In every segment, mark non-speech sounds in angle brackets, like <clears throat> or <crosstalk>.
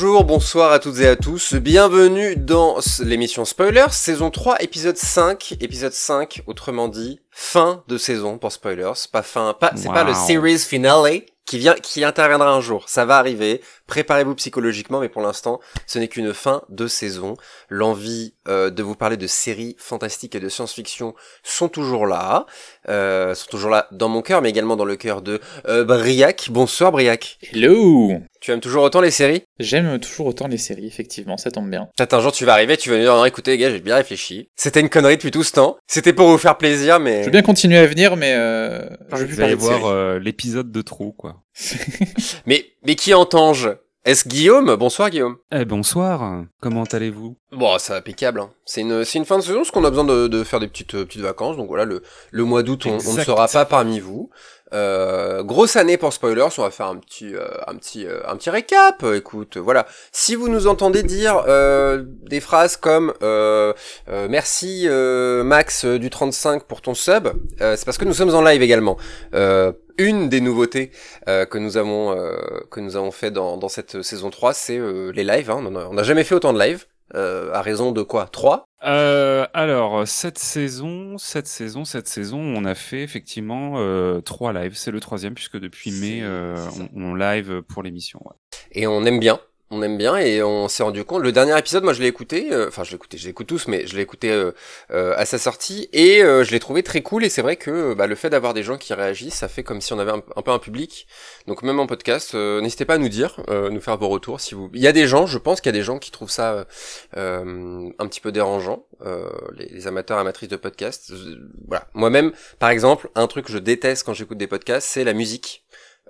Bonjour, bonsoir à toutes et à tous. Bienvenue dans l'émission Spoilers, saison 3, épisode 5. Épisode 5, autrement dit, fin de saison pour Spoilers. Pas fin, pas, c'est pas le Wow. series finale qui vient, qui interviendra un jour. Ça va arriver. Préparez-vous psychologiquement, mais pour l'instant, ce n'est qu'une fin de saison. L'envie euh, de vous parler de séries fantastiques et de science-fiction sont toujours là, euh, sont toujours là dans mon cœur, mais également dans le cœur de euh, Briac. Bonsoir Briac. Hello Tu aimes toujours autant les séries? J'aime toujours autant les séries, effectivement, ça tombe bien. Peut-être un jour tu vas arriver, tu vas me dire non écoutez les gars j'ai bien réfléchi. C'était une connerie depuis tout ce temps. C'était pour vous faire plaisir mais Je veux bien continuer à venir, mais euh, je veux plus Vous allez voir euh, l'épisode de trop, quoi. <laughs> mais mais qui entend-je Est-ce Guillaume? Bonsoir Guillaume. Eh, bonsoir, comment allez-vous? Bon ça va impeccable. Hein. C'est une c'est une fin de saison parce qu'on a besoin de, de faire des petites euh, petites vacances donc voilà le le mois d'août on, on ne sera pas parmi vous. Euh, grosse année pour spoilers, on va faire un petit euh, un petit euh, un petit récap. Écoute, voilà. Si vous nous entendez dire euh, des phrases comme euh, merci Max du 35 pour ton sub, c'est parce que nous sommes en live également. Une des nouveautés que nous avons que nous avons fait dans, dans cette saison 3, c'est les lives. Hein. On n'a jamais fait autant de lives. Euh, à raison de quoi? 3 euh, Alors, cette saison, cette saison, cette saison, on a fait effectivement euh, trois lives. C'est le troisième, puisque depuis mai, euh, on, on live pour l'émission. ouais. et on aime bien. On aime bien et on s'est rendu compte. Le dernier épisode, moi, je l'ai écouté. euh, Enfin, je l'ai écouté. Je l'écoute tous, mais je l'ai écouté euh, euh, à sa sortie et euh, je l'ai trouvé très cool. Et c'est vrai que bah, le fait d'avoir des gens qui réagissent, ça fait comme si on avait un, un peu un public. Donc même en podcast, n'hésitez pas à nous dire, nous faire vos retours. Si vous, il y a des gens, je pense qu'il y a des gens qui trouvent ça un petit peu dérangeant, les, les amateurs amatrices de podcasts. Voilà. Moi-même, par exemple, un truc que je déteste quand j'écoute des podcasts, c'est la musique.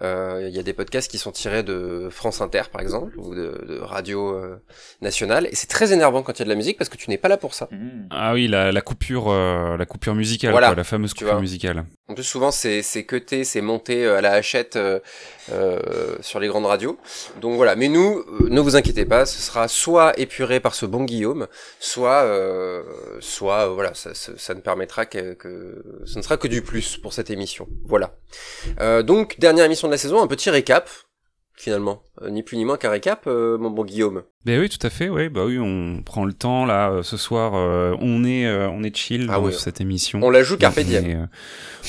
Euh, Il y a des podcasts qui sont tirés de France Inter, par exemple, ou de, de Radio euh, Nationale, et c'est très énervant quand il y a de la musique parce que tu n'es pas là pour ça. Hmm. Ah oui, la, la coupure, euh, la coupure musicale, Voilà, quoi, la fameuse coupure musicale. Plus, souvent, c'est c'est cuté, c'est monté euh, à la hachette euh, euh, sur les grandes radios. Donc voilà. Mais nous, ne vous inquiétez pas, ce sera soit épuré par ce bon Guillaume, soit, soit voilà, ça, ça, ne permettra que, que ce ne sera que du plus pour cette émission. Voilà. Donc dernière émission de la saison, un petit récap. Finalement, Euh, ni plus ni moins qu'un récap, euh, mon bon Guillaume. Ben oui, tout à fait. Oui, bah oui, on prend le temps là euh, ce soir. euh, on est, on est chill Ah dans oui. cette émission. On la joue carpe on est,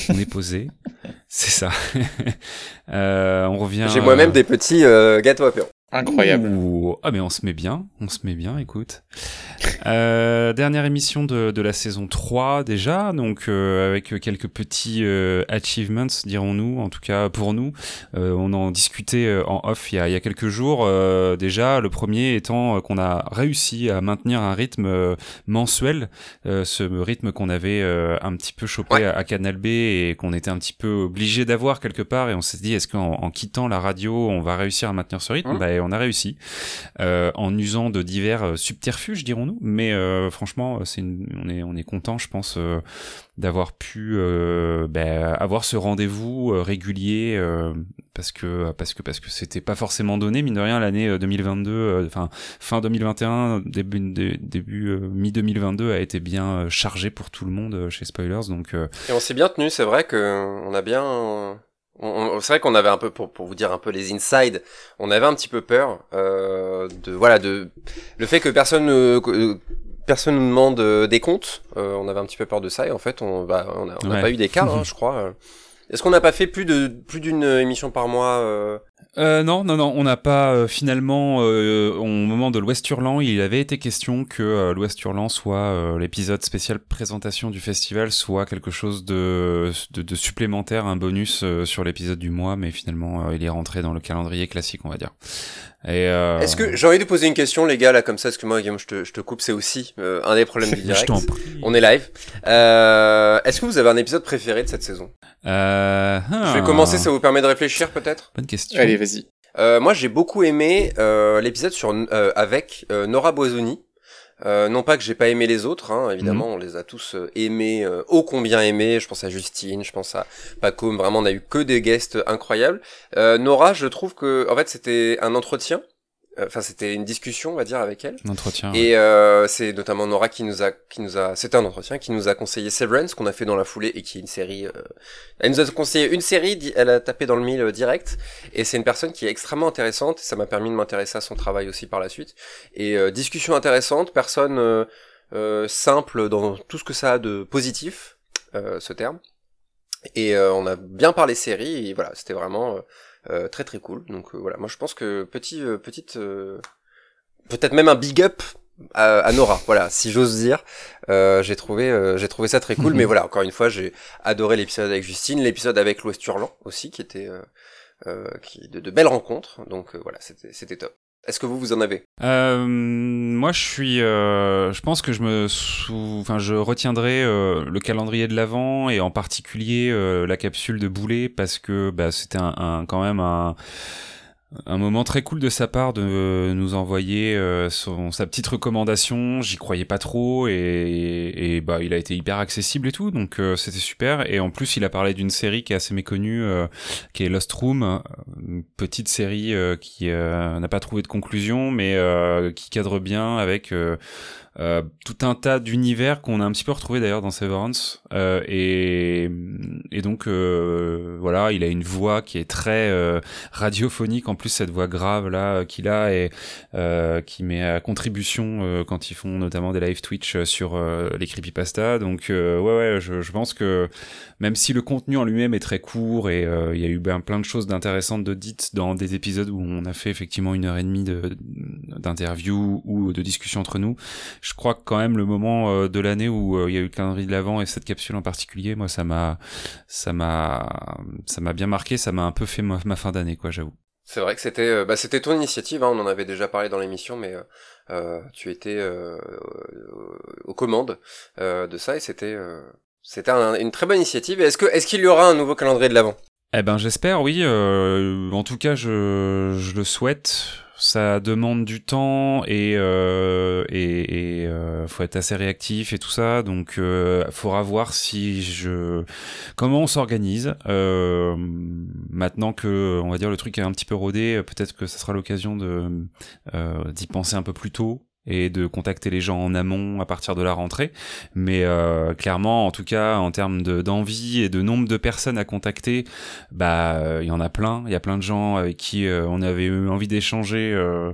on est posé. <laughs> C'est ça. <laughs> On revient. J'ai moi-même des petits gâteaux apéro. Incroyable. Ouh. Ah mais on se met bien, on se met bien, écoute. Euh, dernière émission de, de la saison 3 déjà, donc euh, avec quelques petits euh, achievements, dirons-nous, en tout cas pour nous. Euh, on en discutait euh, en off il y a, il y a quelques jours. euh, déjà, le premier étant qu'on a réussi à maintenir un rythme mensuel, euh, ce rythme qu'on avait euh, un petit peu chopé Ouais. à, à Canal B et qu'on était un petit peu obligé d'avoir quelque part. Et on s'est dit, est-ce qu'en en quittant la radio, on va réussir à maintenir ce rythme? Mhm. Bah, on a réussi euh, en usant de divers euh, subterfuges, dirons-nous. Mais euh, franchement, on est on est content, je pense, d'avoir pu bah, avoir ce rendez-vous régulier parce que parce que parce que c'était pas forcément donné mine de rien l'année euh, 2022, euh, enfin fin 2021, début dé- début mi 2022 a été bien chargé pour tout le monde chez Spoilers, donc Et on s'est bien tenu, c'est vrai que on a bien. C'est vrai qu'on avait un peu, pour, pour vous dire un peu les inside, on avait un petit peu peur euh, de voilà de le fait que personne ne que- personne nous demande euh, des comptes. euh, on avait un petit peu peur de ça et en fait on bah, on n'a Ouais. pas eu d'écart, hein, je crois. euh. <laughs> Est-ce qu'on n'a pas fait plus de plus d'une émission par mois euh, non, non, non, on n'a pas euh, finalement, euh, au moment de l'Ouest Hurlant, il avait été question que euh, l'Ouest Hurlant soit l'épisode spécial présentation du festival, soit quelque chose de, supplémentaire, un bonus sur l'épisode du mois, mais finalement il est rentré dans le calendrier classique, on va dire. Et, euh, Est-ce que j'ai envie de poser une question, les gars, là comme ça, excuse-moi Guillaume, je te, je te coupe, c'est aussi euh, un des problèmes du <laughs> direct. On est live. Euh, Est-ce que vous avez un épisode préféré de cette saison? Euh, Je vais ah, commencer, ça vous permet de réfléchir peut-être? Bonne question. Allez, vas-y. Euh, moi, j'ai beaucoup aimé euh, l'épisode sur euh, avec euh, Nora Boisoni. Euh, non pas que j'ai pas aimé les autres, hein, évidemment, Mhm. on les a tous euh, aimés, euh, ô combien aimés. Je pense à Justine, je pense à Paco. Vraiment, on a eu que des guests incroyables. Euh, Nora, je trouve que, en fait, c'était un entretien Enfin, c'était une discussion, on va dire, avec elle. Un entretien. Et euh, c'est notamment Nora qui nous a, qui nous a, c'était un entretien qui nous a conseillé Severance qu'on a fait dans la foulée et qui est une série. Euh, elle nous a conseillé une série, elle a tapé dans le mille direct. Et c'est une personne qui est extrêmement intéressante. Ça m'a permis de m'intéresser à son travail aussi par la suite. Et discussion intéressante, personne simple dans tout ce que ça a de positif, ce terme. Et on a bien parlé série. Et voilà, c'était vraiment euh, très très cool. Donc euh, voilà, moi je pense que petit euh, petite peut-être même un big up à, Nora, voilà, si j'ose dire. j'ai trouvé, j'ai trouvé ça très cool, mais voilà, encore une fois, j'ai adoré l'épisode avec Justine, l'épisode avec l'Ouest Hurlant aussi, qui était qui de, de belles rencontres. Donc voilà, c'était, c'était top. Est-ce que vous vous en avez? Euh, Moi, je suis. Euh, je pense que je me sou... enfin, je retiendrai euh, le calendrier de l'avant et en particulier euh, la capsule de Boulet parce que bah, c'était un, un, quand même un un moment très cool de sa part de nous envoyer euh, son, sa petite recommandation. J'y croyais pas trop et, et, bah il a été hyper accessible et tout, donc euh, c'était super. Et en plus, il a parlé d'une série qui est assez méconnue, euh, qui est Lost Room, une petite série qui n'a pas trouvé de conclusion, mais qui cadre bien avec euh, tout un tas d'univers qu'on a un petit peu retrouvé d'ailleurs dans Severance. Euh, et, et donc euh, voilà il a une voix qui est très euh, radiophonique. En plus cette voix grave là qu'il a et qui met à contribution quand ils font notamment des live Twitch sur les creepypasta. Donc ouais ouais je, je, pense que même si le contenu en lui-même est très court et il y a eu ben, plein de choses d'intéressantes de dites dans des épisodes où on a fait effectivement une heure et demie d'interview ou de discussion entre nous crois que quand même le moment euh, de l'année où euh, il y a eu le calendrier de l'avant et cette capsule en particulier, moi ça m'a ça m'a ça m'a bien marqué, ça m'a un peu fait ma, fin d'année quoi, j'avoue. C'est vrai que c'était euh, bah, c'était ton initiative, hein, on en avait déjà parlé dans l'émission, mais euh, tu étais aux commandes de ça et c'était c'était une très bonne initiative. Est-ce que est-ce qu'il y aura un nouveau calendrier de l'avant Eh ben j'espère, oui. en tout cas, je je le souhaite ça demande du temps et euh, et euh, faut être assez réactif et tout ça. Donc euh, faudra voir si je comment on s'organise. Euh, maintenant que on va dire le truc est un petit peu rodé peut-être que ça sera l'occasion de euh, d'y penser un peu plus tôt et de contacter les gens en amont à partir de la rentrée. Mais euh, clairement, en tout cas, en termes d'envie et de nombre de personnes à contacter, bah il y en a plein. Il y a plein de gens avec qui euh, on avait eu envie d'échanger euh,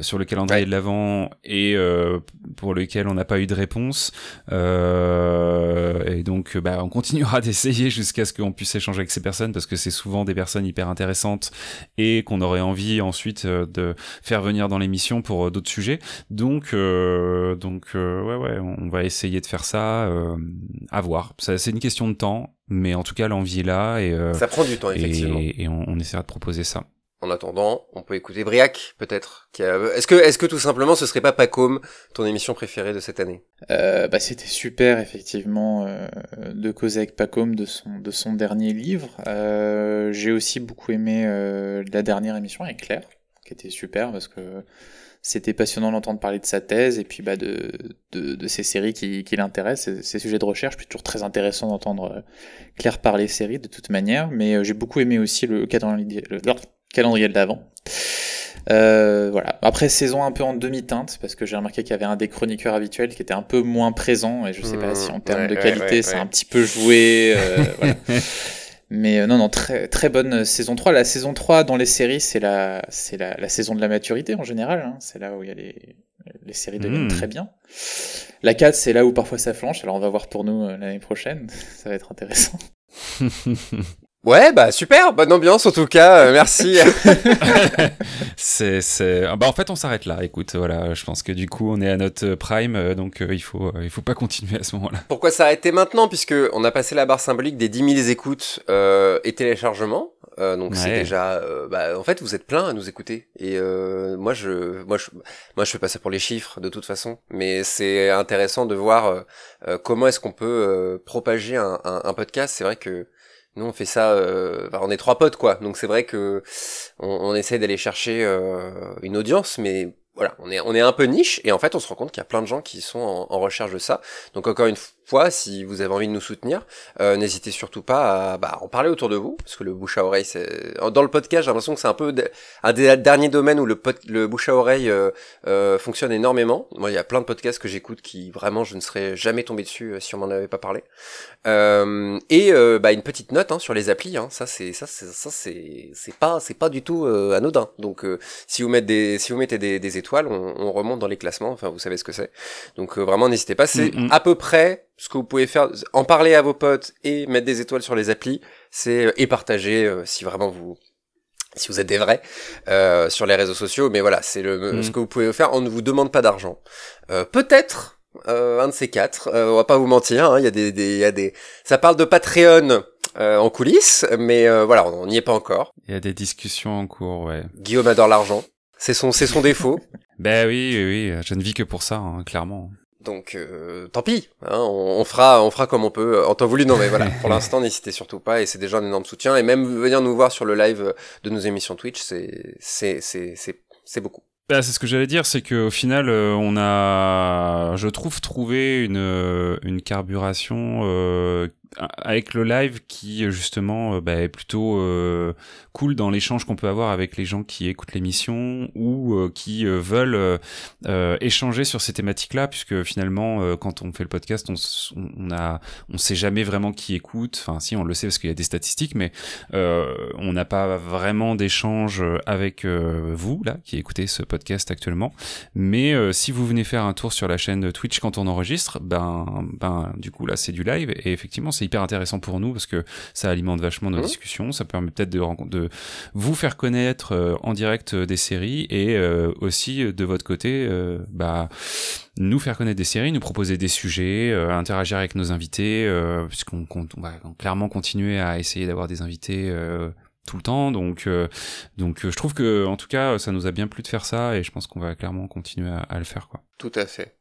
sur le calendrier de l'avant et euh, pour lequel on n'a pas eu de réponse. et donc, bah, on continuera <laughs> d'essayer jusqu'à ce qu'on puisse échanger avec ces personnes parce que c'est souvent des personnes hyper intéressantes et qu'on aurait envie ensuite de faire venir dans l'émission pour d'autres sujets. Donc, euh, donc euh, ouais, ouais, on va essayer de faire ça. Euh, à voir. C'est une question de temps, mais en tout cas, l'envie est là et ça prend du temps effectivement. Et, on, essaiera de proposer ça. En attendant, on peut écouter Briac, peut-être. Est-ce que, est-ce que tout simplement, ce serait pas Pacôme, ton émission préférée de cette année? Bah, c'était super, effectivement, de causer avec Pacôme de son, de son dernier livre. J'ai aussi beaucoup aimé la dernière émission avec Claire, qui était super parce que c'était passionnant d'entendre parler de sa thèse et puis bah, de, de, de ces séries qui, qui l'intéressent, ces, sujets de recherche. Puis toujours très intéressant d'entendre euh, Claire parler séries de toute manière. Mais euh, j'ai beaucoup aimé aussi le calendrier, le, calendrier de l'avant. Euh, voilà. Après saison un peu en demi-teinte parce que j'ai remarqué qu'il y avait un des chroniqueurs habituels qui était un peu moins présent et je sais pas si en termes de qualité c'est un petit peu joué. Euh, voilà. <laughs> Mais euh, non, non, très, très bonne euh, saison 3. La saison 3 dans les séries, c'est la, c'est la, la, saison de la maturité en général. Hein. C'est là où il y a les, les séries deviennent mmh. très bien. La 4, c'est là où parfois ça flanche. Alors on va voir pour nous euh, l'année prochaine. <laughs> ça va être intéressant. <laughs> Ouais, bah super, bonne ambiance en tout cas, euh, merci. <laughs> c'est, c'est, bah en fait on s'arrête là. Écoute, voilà, je pense que du coup on est à notre prime, euh, donc euh, il faut, il faut pas continuer à ce moment-là. Pourquoi s'arrêter maintenant? Puisque on a passé la barre symbolique des 10 000 écoutes et téléchargements. donc c'est déjà, bah en fait vous êtes plein à nous écouter et moi je, moi je, moi je fais pas ça pour les chiffres de toute façon, mais c'est intéressant de voir comment est-ce qu'on peut propager un, un, un podcast. C'est vrai que nous on fait ça euh, on est trois potes quoi donc c'est vrai que on, on essaie d'aller chercher euh, une audience mais voilà, on est, on est un peu niche et en fait on se rend compte qu'il y a plein de gens qui sont en, recherche de ça. Donc encore une fois, si vous avez envie de nous soutenir, euh, n'hésitez surtout pas à bah, en parler autour de vous, parce que le bouche à oreille, c'est dans le podcast, j'ai l'impression que c'est un peu un des derniers domaines où le, le bouche à oreille euh, euh, fonctionne énormément. Moi, il y a plein de podcasts que j'écoute qui vraiment je ne serais jamais tombé dessus si on m'en avait pas parlé. et bah, une petite note hein, sur les applis, hein, ça c'est ça c'est ça c'est c'est pas c'est pas du tout anodin. Donc si vous mettez des si vous mettez des, des étoiles on, remonte dans les classements. Enfin, vous savez ce que c'est. Donc euh, vraiment, n'hésitez pas. C'est mm, mm. à peu près ce que vous pouvez faire. En parler à vos potes et mettre des étoiles sur les applis. C'est euh, et partager euh, si vraiment vous si vous êtes des vrais sur les réseaux sociaux. Mais voilà, c'est le mm. ce que vous pouvez faire. On ne vous demande pas d'argent. Peut-être. un de ces quatre, on va pas vous mentir, hein, il y a des, il y a des, ça parle de Patreon en coulisses, mais voilà, on n'y est pas encore. Il y a des discussions en cours, ouais. Guillaume adore l'argent. C'est son, c'est son défaut. <laughs> Ben oui, oui, oui, je ne vis que pour ça, hein, clairement. Donc, euh, tant pis, hein, on, fera, on fera comme on peut en temps voulu. Non, mais voilà, <laughs> pour l'instant, n'hésitez surtout pas, et c'est déjà un énorme soutien. Et même venir nous voir sur le live de nos émissions Twitch, c'est, c'est, c'est, c'est, c'est beaucoup. Bah, c'est ce que j'allais dire, c'est qu'au final, euh, on a, je trouve, trouvé une, une carburation euh, avec le live qui justement euh, bah, est plutôt euh, cool dans l'échange qu'on peut avoir avec les gens qui écoutent l'émission ou euh, qui veulent échanger sur ces thématiques-là, puisque finalement, quand on fait le podcast, on, on a, on sait jamais vraiment qui écoute. Enfin, si on le sait parce qu'il y a des statistiques, mais on n'a pas vraiment d'échange avec vous là qui écoutez ce podcast actuellement. Mais si vous venez faire un tour sur la chaîne Twitch quand on enregistre, ben, ben, du coup là, c'est du live et effectivement c'est hyper intéressant pour nous parce que ça alimente vachement nos mmh. discussions. Ça permet peut-être de, de vous faire connaître euh, en direct euh, des séries et euh, aussi de votre côté, bah, nous faire connaître des séries, nous proposer des sujets, interagir avec nos invités, puisqu'on on va clairement continuer à essayer d'avoir des invités tout le temps. Donc, donc je trouve que en tout cas, ça nous a bien plu de faire ça et je pense qu'on va clairement continuer à, à, le faire. Quoi. Tout à fait.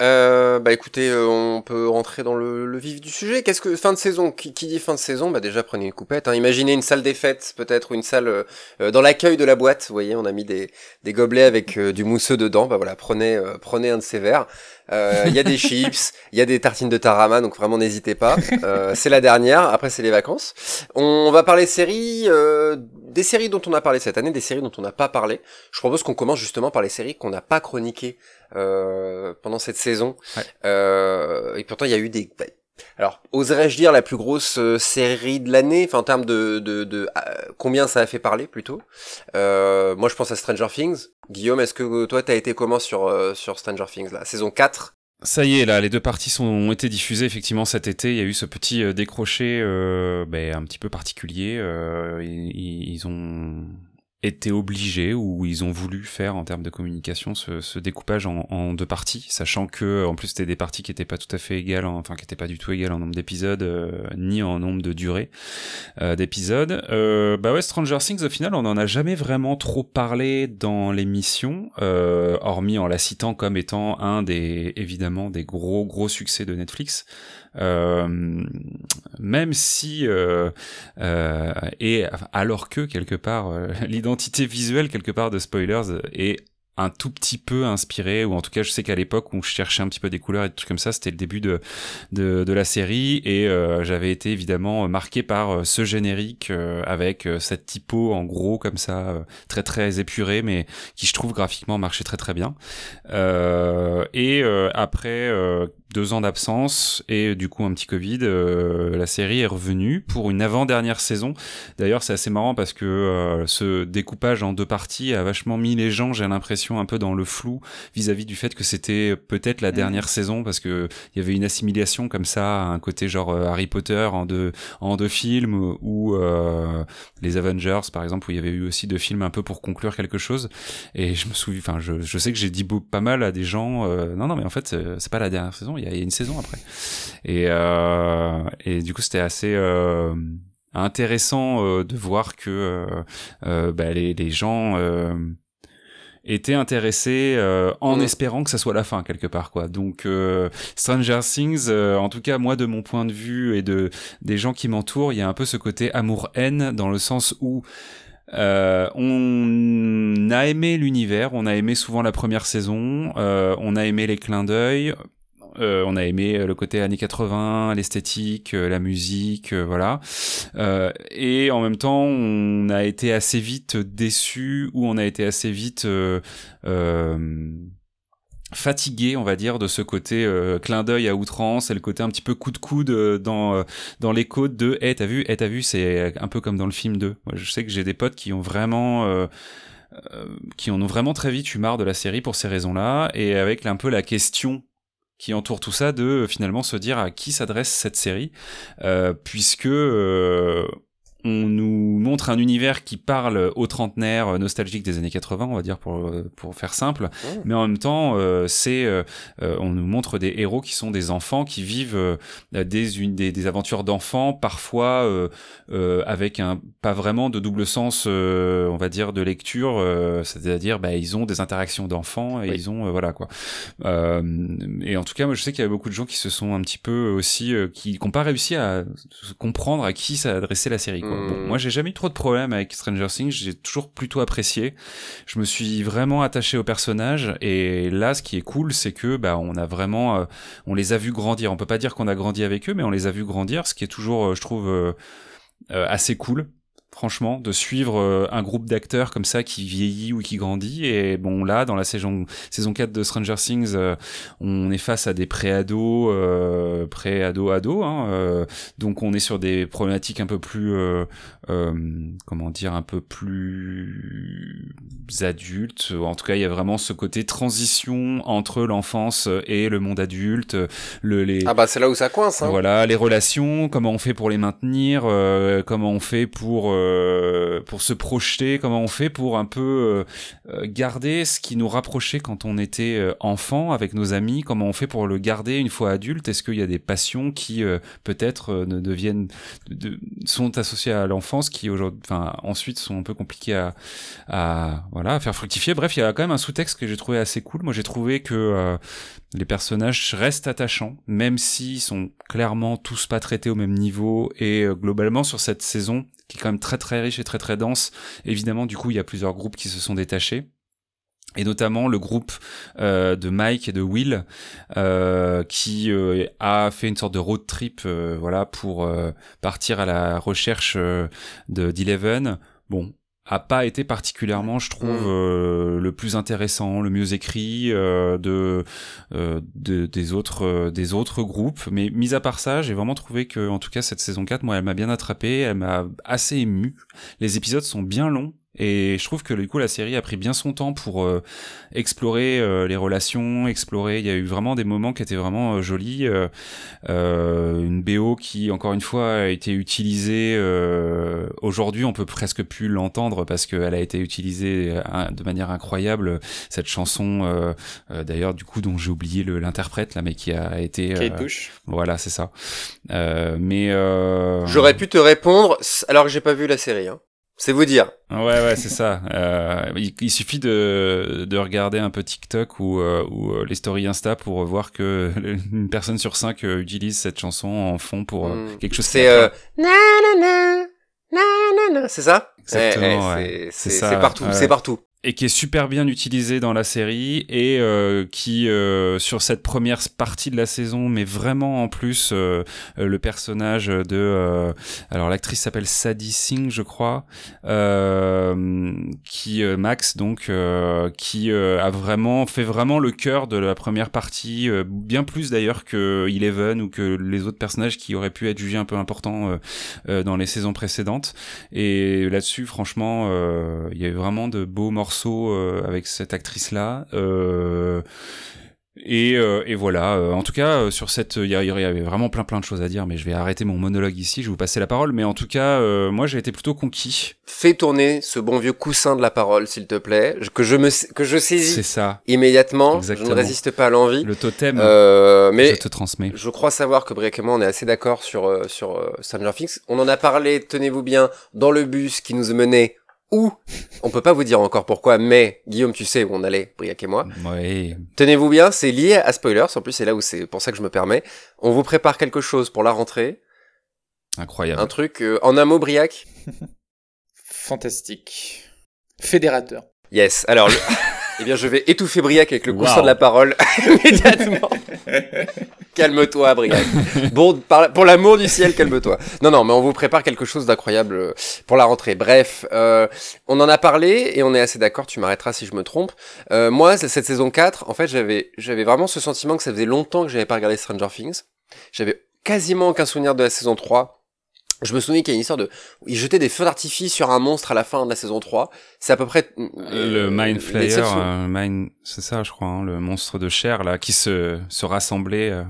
Euh, bah écoutez, euh, on peut rentrer dans le, vif du sujet. Qu'est-ce que fin de saison qui, dit fin de saison? Bah déjà prenez une coupette. Hein. Imaginez une salle des fêtes peut-être ou une salle euh, dans l'accueil de la boîte. Vous voyez, on a mis des, des gobelets avec du mousseux dedans. Bah voilà, prenez prenez un de ces verres. Il y a des <laughs> chips, il y a des tartines de tarama, donc vraiment n'hésitez pas. c'est la dernière. Après c'est les vacances. On va parler séries, des séries dont on a parlé cette année, des séries dont on n'a pas parlé. Je propose qu'on commence justement par les séries qu'on n'a pas chroniquées euh, pendant cette saison. Euh, et pourtant, il y a eu des... Bah, alors, oserais-je dire la plus grosse euh, série de l'année, enfin en termes de, de, de combien ça a fait parler plutôt? moi, je pense à Stranger Things. Guillaume, est-ce que toi, t'as été comment sur sur Stranger Things là, saison 4 ça y est, là, les deux parties sont, ont été diffusées effectivement cet été. Il y a eu ce petit décroché euh, ben, un petit peu particulier. ils, ont été obligés ou ils ont voulu faire en termes de communication ce, ce découpage en, en, deux parties, sachant que en plus c'était des parties qui étaient pas tout à fait égales, enfin qui étaient pas du tout égales en nombre d'épisodes euh, ni en nombre de durée euh, d'épisodes. Euh, bah ouais, Stranger Things au final on en a jamais vraiment trop parlé dans l'émission, euh, hormis en la citant comme étant un des évidemment des gros gros succès de Netflix. Euh, même si euh, euh, et alors que quelque part <laughs> l'identité visuelle quelque part de spoilers est un tout petit peu inspiré, ou en tout cas je sais qu'à l'époque où je cherchais un petit peu des couleurs et des trucs comme ça, c'était le début de, de, la série, et euh, j'avais été évidemment marqué par euh, ce générique euh, avec cette typo en gros comme ça, très très épuré, mais qui je trouve graphiquement marchait très très bien. et après deux ans d'absence et du coup un petit Covid, la série est revenue pour une avant-dernière saison. D'ailleurs, c'est assez marrant parce que ce découpage en deux parties a vachement mis les gens, j'ai l'impression, un peu dans le flou vis-à-vis du fait que c'était peut-être la mm. dernière saison parce que il y avait une assimilation comme ça, un côté genre euh, Harry Potter en deux en deux films ou les Avengers par exemple où il y avait eu aussi deux films un peu pour conclure quelque chose. Et je me souviens, enfin, je, je sais que j'ai dit pas mal à des gens, non non mais en fait c'est pas la dernière saison il y a une saison après. Et, euh, et du coup, c'était assez euh, intéressant euh, de voir que bah, les, les, gens étaient intéressés en mm. espérant que ça soit la fin quelque part quoi. Donc Stranger Things en tout cas moi de mon point de vue et de des gens qui m'entourent, il y a un peu ce côté amour-haine dans le sens où Euh, on a aimé l'univers, on a aimé souvent la première saison, euh, on a aimé les clins d'œil, euh, on a aimé le côté années 80, l'esthétique, la musique, voilà. et en même temps, on a été assez vite déçu ou on a été assez vite fatigué, on va dire, de ce côté euh, clin d'œil à outrance et le côté un petit peu coup de coude euh, dans euh, dans les côtes de "Eh, t'as vu, eh, t'as vu", c'est un peu comme dans le film 2. Moi, je sais que j'ai des potes qui ont vraiment qui en ont vraiment très vite eu marre de la série pour ces raisons-là et avec un peu la question qui entoure tout ça de finalement se dire à qui s'adresse cette série puisque on nous montre un univers qui parle aux trentenaires nostalgiques des années 80, on va dire pour pour faire simple, mais en même temps, euh, c'est euh, euh, on nous montre des héros qui sont des enfants qui vivent des, une, des, des aventures d'enfants, parfois avec un pas vraiment de double sens, on va dire de lecture, c'est-à-dire bah, ils ont des interactions d'enfants et ils ont voilà quoi. et en tout cas, moi je sais qu'il y avait beaucoup de gens qui se sont un petit peu aussi qui n'ont pas réussi à comprendre à qui s'adressait la série. Bon, moi, j'ai jamais eu trop de problèmes avec Stranger Things. J'ai toujours plutôt apprécié. Je me suis vraiment attaché aux personnages. Et là, ce qui est cool, c'est que bah, on a vraiment, euh, on les a vus grandir. On peut pas dire qu'on a grandi avec eux, mais on les a vus grandir, ce qui est toujours, euh, je trouve, euh, assez cool franchement, de suivre euh, un groupe d'acteurs comme ça qui vieillit ou qui grandit. Et bon, là, dans la saison, saison 4 de Stranger Things, euh, on est face à des pré-ados, euh, pré-ados, hein, euh, donc on est sur des problématiques un peu plus, comment dire, un peu plus adultes. En tout cas, il y a vraiment ce côté transition entre l'enfance et le monde adulte. Le, les, ah bah c'est là où ça coince. Hein. Voilà, les relations, comment on fait pour les maintenir, comment on fait pour euh, pour se projeter Comment on fait pour un peu euh, euh, garder ce qui nous rapprochait quand on était enfant avec nos amis Comment on fait pour le garder une fois adulte? Est-ce qu'il y a des passions qui peut-être ne deviennent de, sont associées à l'enfance qui ensuite sont un peu compliquées à, voilà faire fructifier. Bref, il y a quand même un sous-texte que j'ai trouvé assez cool. Moi, j'ai trouvé que les personnages restent attachants, même s'ils sont clairement tous pas traités au même niveau et globalement sur cette saison, qui est quand même très très riche et très très dense. Évidemment, du coup, il y a plusieurs groupes qui se sont détachés et notamment le groupe euh, de Mike et de Will euh, qui euh, a fait une sorte de road trip voilà pour partir à la recherche de d'Eleven bon a pas été particulièrement, je trouve, mm. euh, le plus intéressant, le mieux écrit euh, de, euh, de, des autres des autres groupes. Mais mis à part ça, j'ai vraiment trouvé que, en tout cas, cette saison 4, moi, elle m'a bien attrapé, elle m'a assez ému. Les épisodes sont bien longs, et je trouve que du coup la série a pris bien son temps pour euh, explorer euh, les relations, explorer. Il y a eu vraiment des moments qui étaient vraiment euh, jolis. une BO qui encore une fois a été utilisée. Aujourd'hui, on peut presque plus l'entendre parce qu'elle a été utilisée de manière incroyable. Cette chanson, d'ailleurs, du coup, dont j'ai oublié l'interprète là, mais qui a été. Kate Bush. Voilà, c'est ça. mais j'aurais pu te répondre alors que j'ai pas vu la série. Hein. C'est vous dire. Ouais, ouais, c'est ça. Euh, il, suffit de, de regarder un peu TikTok ou, euh, ou euh, les stories Insta pour voir que <laughs> une personne sur cinq utilise cette chanson en fond pour hmm. quelque chose. C'est euh, c'est ça? Exactement. Eh, eh, c'est partout. C'est partout et qui est super bien utilisé dans la série et euh, qui euh, sur cette première partie de la saison met vraiment en plus euh, le personnage de alors l'actrice s'appelle Sadie Singh je crois qui Max donc qui a vraiment fait vraiment le cœur de la première partie bien plus d'ailleurs que Eleven ou que les autres personnages qui auraient pu être jugés un peu importants dans les saisons précédentes. Et là-dessus franchement il y a eu vraiment de beaux morceaux euh, avec cette actrice là. Euh, et, euh, et, voilà. en tout cas, sur cette, il y, avait vraiment plein plein de choses à dire, mais je vais arrêter mon monologue ici. Je vais vous passer la parole. Mais en tout cas, moi, j'ai été plutôt conquis. Fais tourner ce bon vieux coussin de la parole, s'il te plaît, que je me que je saisis. ça. Immédiatement. Exactement. Je ne résiste pas à l'envie. Le totem. mais je te transmets. Je crois savoir que Briac et moi, on est assez d'accord sur sur Stranger Things. On en a parlé. Tenez-vous bien dans le bus qui nous menait ou on peut pas vous dire encore pourquoi, mais Guillaume, tu sais où on allait, Briac et moi. Oui. Tenez-vous bien, c'est lié à spoilers. En plus, c'est là où c'est pour ça que je me permets. On vous prépare quelque chose pour la rentrée. Incroyable. Un truc euh, en un mot, Briac. <laughs> Fantastique. Fédérateur. Yes. Alors, le... <laughs> eh bien, je vais étouffer Briac avec le coussin wow. de la parole <laughs> immédiatement. <laughs> calme-toi, Briac. Bon, par, pour l'amour du ciel, calme-toi. Non, non, mais on vous prépare quelque chose d'incroyable euh, pour la rentrée. Bref, euh, on en a parlé et on est assez d'accord. Tu m'arrêteras si je me trompe. Euh, moi, cette saison 4, en fait, j'avais, j'avais vraiment ce sentiment que ça faisait longtemps que j'avais pas regardé Stranger Things. J'avais quasiment aucun souvenir de la saison 3. Je me souviens qu'il y a une histoire de, il jetait des feux d'artifice sur un monstre à la fin de la saison 3. C'est à peu près, le Mind Flayer, euh, Mind, c'est ça, je crois, hein, le monstre de chair, là, qui se, se rassemblait, euh,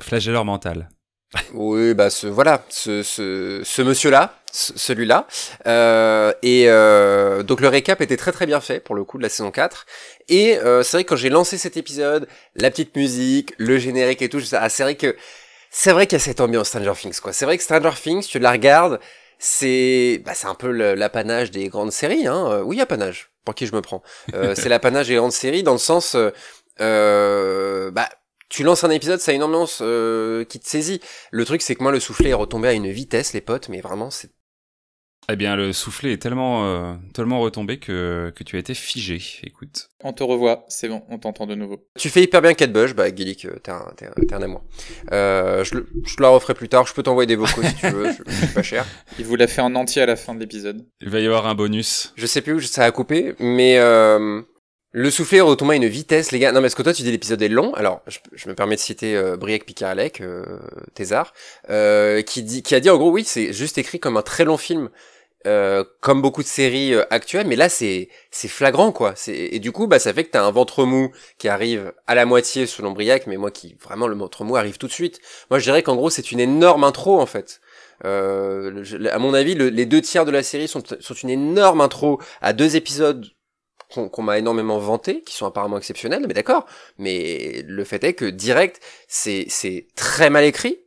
flagelleur mental. <laughs> oui, bah, ce, voilà, ce, ce, ce monsieur-là, celui-là. Euh, et euh, donc le récap était très très bien fait pour le coup de la saison 4. Et euh, c'est vrai que quand j'ai lancé cet épisode, la petite musique, le générique et tout, ah, c'est vrai que c'est vrai qu'il y a cette ambiance Stranger Things, quoi. C'est vrai que Stranger Things, tu la regardes, c'est bah, c'est un peu l'apanage des grandes séries, hein. Euh, oui, apanage. Pour qui je me prends euh, <laughs> C'est l'apanage des grandes séries dans le sens, euh, euh, bah, tu lances un épisode, ça a une ambiance euh, qui te saisit. Le truc, c'est que moi, le soufflet est retombé à une vitesse, les potes, mais vraiment, c'est eh bien, le soufflet est tellement, euh, tellement retombé que, que tu as été figé. Écoute. On te revoit, c'est bon, on t'entend de nouveau. Tu fais hyper bien Cat Bush, bah Gillick, t'es un, t'es un, t'es un amour. Euh, je, je te la referai plus tard, je peux t'envoyer des vocaux si tu veux, suis pas cher. Il vous l'a fait en entier à la fin de l'épisode. Il va y avoir un bonus. Je sais plus où ça a coupé, mais euh, le soufflet est retombé à une vitesse, les gars. Non, mais est-ce que toi tu dis l'épisode est long Alors, je, je, me permets de citer euh, Briac Picaralec, euh, Thésard, euh, qui, dit, qui a dit en gros, oui, c'est juste écrit comme un très long film. Euh, comme beaucoup de séries euh, actuelles, mais là c'est c'est flagrant quoi. C'est et du coup bah ça fait que t'as un ventre mou qui arrive à la moitié selon Briac, mais moi qui vraiment le ventre mou arrive tout de suite. Moi je dirais qu'en gros c'est une énorme intro en fait. Euh, à mon avis le, les deux tiers de la série sont sont une énorme intro à deux épisodes qu'on m'a énormément vanté, qui sont apparemment exceptionnels, mais d'accord. Mais le fait est que direct c'est c'est très mal écrit.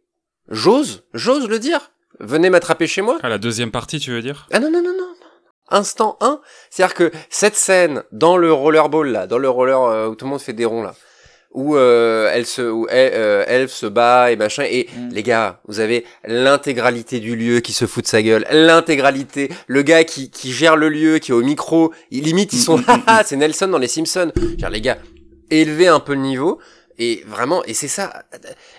J'ose, j'ose le dire venez m'attraper chez moi. À la deuxième partie, tu veux dire? Ah non, non, non, non. Instant 1. C'est-à-dire que cette scène dans le rollerball, là, dans le roller euh, où tout le monde fait des ronds, là, où euh, elle se où elle, euh, elle, se bat et machin et mm. les gars vous avez l'intégralité du lieu qui se fout de sa gueule l'intégralité le gars qui, qui gère le lieu qui est au micro il limite ils sont <laughs> c'est Nelson dans les Simpsons genre les gars élevez un peu le niveau et vraiment, et c'est ça,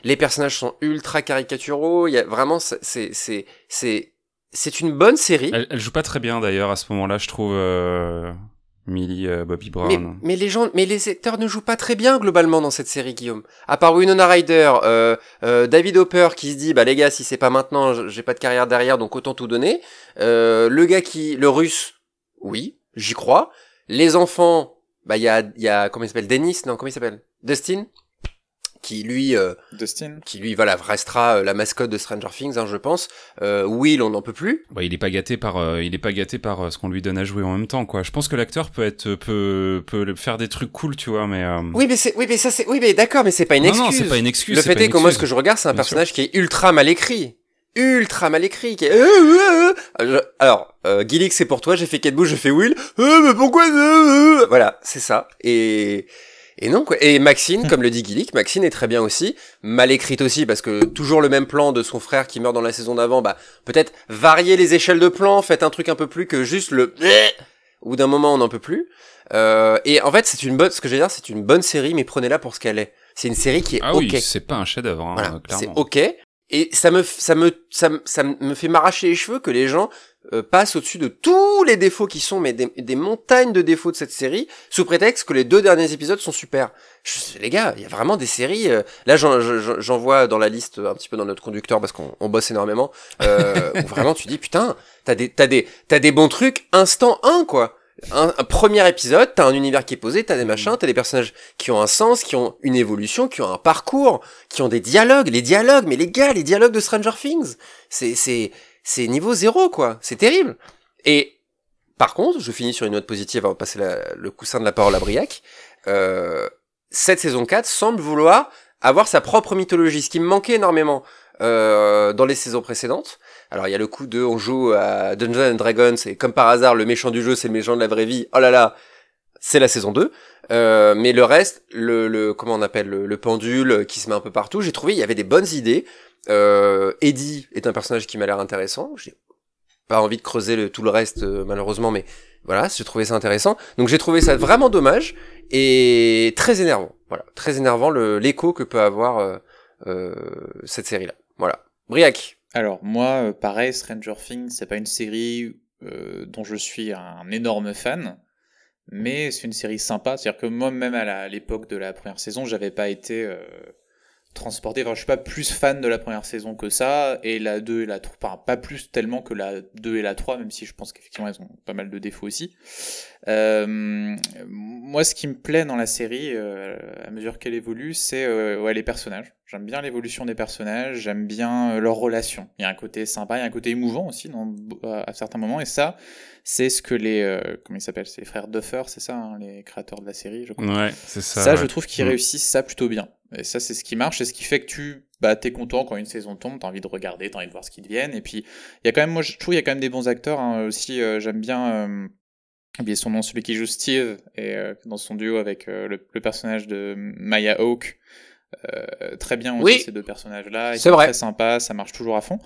les personnages sont ultra caricaturaux, il y a vraiment, c'est, c'est, c'est, c'est une bonne série. Elle, elle, joue pas très bien d'ailleurs à ce moment-là, je trouve, euh, Millie euh, Bobby Brown. Mais, mais, les gens, mais les acteurs ne jouent pas très bien globalement dans cette série, Guillaume. À part Winona Ryder, euh, euh, David Hopper qui se dit, bah les gars, si c'est pas maintenant, j'ai pas de carrière derrière, donc autant tout donner. Euh, le gars qui, le russe, oui, j'y crois. Les enfants, bah il y a, il y a, comment il s'appelle, Dennis, non, comment il s'appelle, Dustin? Qui lui euh, Dustin. qui lui voilà restera euh, la mascotte de Stranger Things hein, je pense. Euh, Will on n'en peut plus. Bah, il est pas gâté par euh, il est pas gâté par euh, ce qu'on lui donne à jouer en même temps quoi. Je pense que l'acteur peut être peut peut faire des trucs cool tu vois mais oui mais c'est oui mais ça c'est oui mais d'accord mais c'est pas une excuse non, non c'est pas une excuse le fait est que moi ce que je regarde c'est un Bien personnage sûr. qui est ultra mal écrit. Ultra mal écrit qui est... alors euh, Gillick c'est pour toi j'ai fait Kate Bush j'ai fait Will. Euh, mais pourquoi voilà c'est ça. Et et non, quoi. Et Maxine, comme le dit Gillick, Maxine est très bien aussi, mal écrite aussi, parce que toujours le même plan de son frère qui meurt dans la saison d'avant, bah, peut-être varier les échelles de plan, faites un truc un peu plus que juste le <clears throat> ou d'un moment on n'en peut plus. Euh, et en fait, c'est une bonne, ce que je veux dire, c'est une bonne série, mais prenez-la pour ce qu'elle est. C'est une série qui est ah ok. oui, c'est pas un chef-d'œuvre, hein, voilà. C'est ok. Et ça me, ça me, ça me, ça me fait m'arracher les cheveux que les gens euh, passent au-dessus de tous les défauts qui sont, mais des, des, montagnes de défauts de cette série, sous prétexte que les deux derniers épisodes sont super. Je, les gars, il y a vraiment des séries. Euh, là, j'en vois dans la liste un petit peu dans notre conducteur parce qu'on on bosse énormément. Euh, <laughs> où vraiment, tu dis putain, t'as des, t'as des, t'as des bons trucs instant 1 quoi un, un, premier épisode, t'as un univers qui est posé, t'as des machins, t'as des personnages qui ont un sens, qui ont une évolution, qui ont un parcours, qui ont des dialogues, les dialogues, mais les gars, les dialogues de Stranger Things, c'est, c'est, c'est niveau zéro, quoi. C'est terrible. Et, par contre, je finis sur une note positive avant de passer le coussin de la parole à Briac, euh, cette saison 4 semble vouloir avoir sa propre mythologie, ce qui me manquait énormément euh, dans les saisons précédentes. Alors il y a le coup de on joue à Dungeons and Dragons et comme par hasard le méchant du jeu c'est le méchant de la vraie vie. Oh là là, c'est la saison 2. Euh, mais le reste, le, le comment on appelle le, le, pendule qui se met un peu partout, j'ai trouvé il y avait des bonnes idées. Euh, Eddie est un personnage qui m'a l'air intéressant. J'ai pas envie de creuser le, tout le reste malheureusement, mais voilà, j'ai trouvé ça intéressant. Donc j'ai trouvé ça vraiment dommage et très énervant. Voilà, très énervant l'écho que peut avoir cette série-là. Voilà. Briac. Alors moi, pareil, Stranger Things, c'est pas une série dont je suis un énorme fan mais c'est une série sympa. C'est-à-dire que moi-même à l'époque de la première saison, j'avais pas été euh, transporté. Enfin, je suis pas plus fan de la première saison que ça, et la 2 et la 3, enfin, pas plus tellement que la 2 et la 3, même si je pense qu'effectivement elles ont pas mal de défauts aussi. Euh, moi, ce qui me plaît dans la série, euh, à mesure qu'elle évolue, c'est euh, ouais, les personnages. J'aime bien l'évolution des personnages, j'aime bien euh, leurs relations. Il y a un côté sympa, il y a un côté émouvant aussi dans, à certains moments, et ça, c'est ce que les euh, comment ils s'appellent, c'est les frères Duffer, c'est ça, hein, les créateurs de la série, je crois. Ouais, c'est ça. Ça, ouais. je trouve qu'ils Mm. réussissent ça plutôt bien. Et ça, c'est ce qui marche, et ce qui fait que tu bah t'es content quand une saison tombe, t'as envie de regarder, t'as envie de voir ce qu'ils deviennent. Et puis il y a quand même, moi je trouve il y a quand même des bons acteurs hein, aussi. euh, J'aime bien. Euh, oublié son nom, celui qui joue Steve, et dans son duo avec le, le personnage de Maya Hawke. Euh, très bien aussi Oui. ces deux personnages-là. Ils C'est sont vrai. Très sympa, ça marche toujours à fond.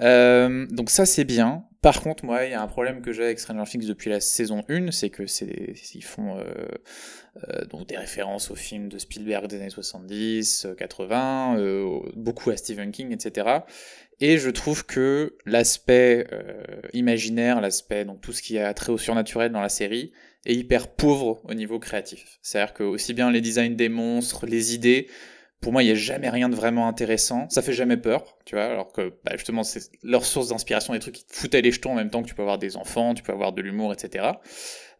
Euh, donc ça c'est bien. Par contre, moi, il y a un problème que j'ai avec Stranger Things depuis la saison 1, c'est que c'est ils font euh, euh, donc des références aux films de Spielberg des années 70, euh, 80, euh, au- beaucoup à Stephen King, etc. Et je trouve que l'aspect euh, imaginaire, l'aspect donc tout ce qui a trait au surnaturel dans la série est hyper pauvre au niveau créatif. C'est-à-dire que aussi bien les designs des monstres, les idées, pour moi, il n'y a jamais rien de vraiment intéressant. Ça fait jamais peur, tu vois. Alors que bah, justement, c'est leur source d'inspiration, des trucs qui te foutaient les jetons en même temps que tu peux avoir des enfants, tu peux avoir de l'humour, etc.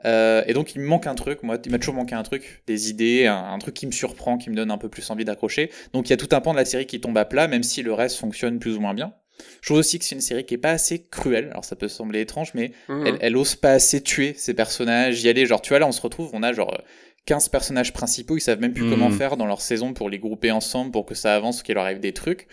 Euh, et donc il me manque un truc, moi, il m'a toujours manqué un truc, des idées, un truc qui me surprend, qui me donne un peu plus envie d'accrocher. Donc il y a tout un pan de la série qui tombe à plat, même si le reste fonctionne plus ou moins bien. Je trouve aussi que c'est une série qui est pas assez cruelle. Alors ça peut sembler étrange, mais Mhm. elle, elle ose pas assez tuer ses personnages, y aller. Genre, tu vois, là, on se retrouve, on a genre euh, 15 personnages principaux, ils savent même plus Mhm. comment faire dans leur saison pour les grouper ensemble, pour que ça avance, qu'il leur arrive des trucs.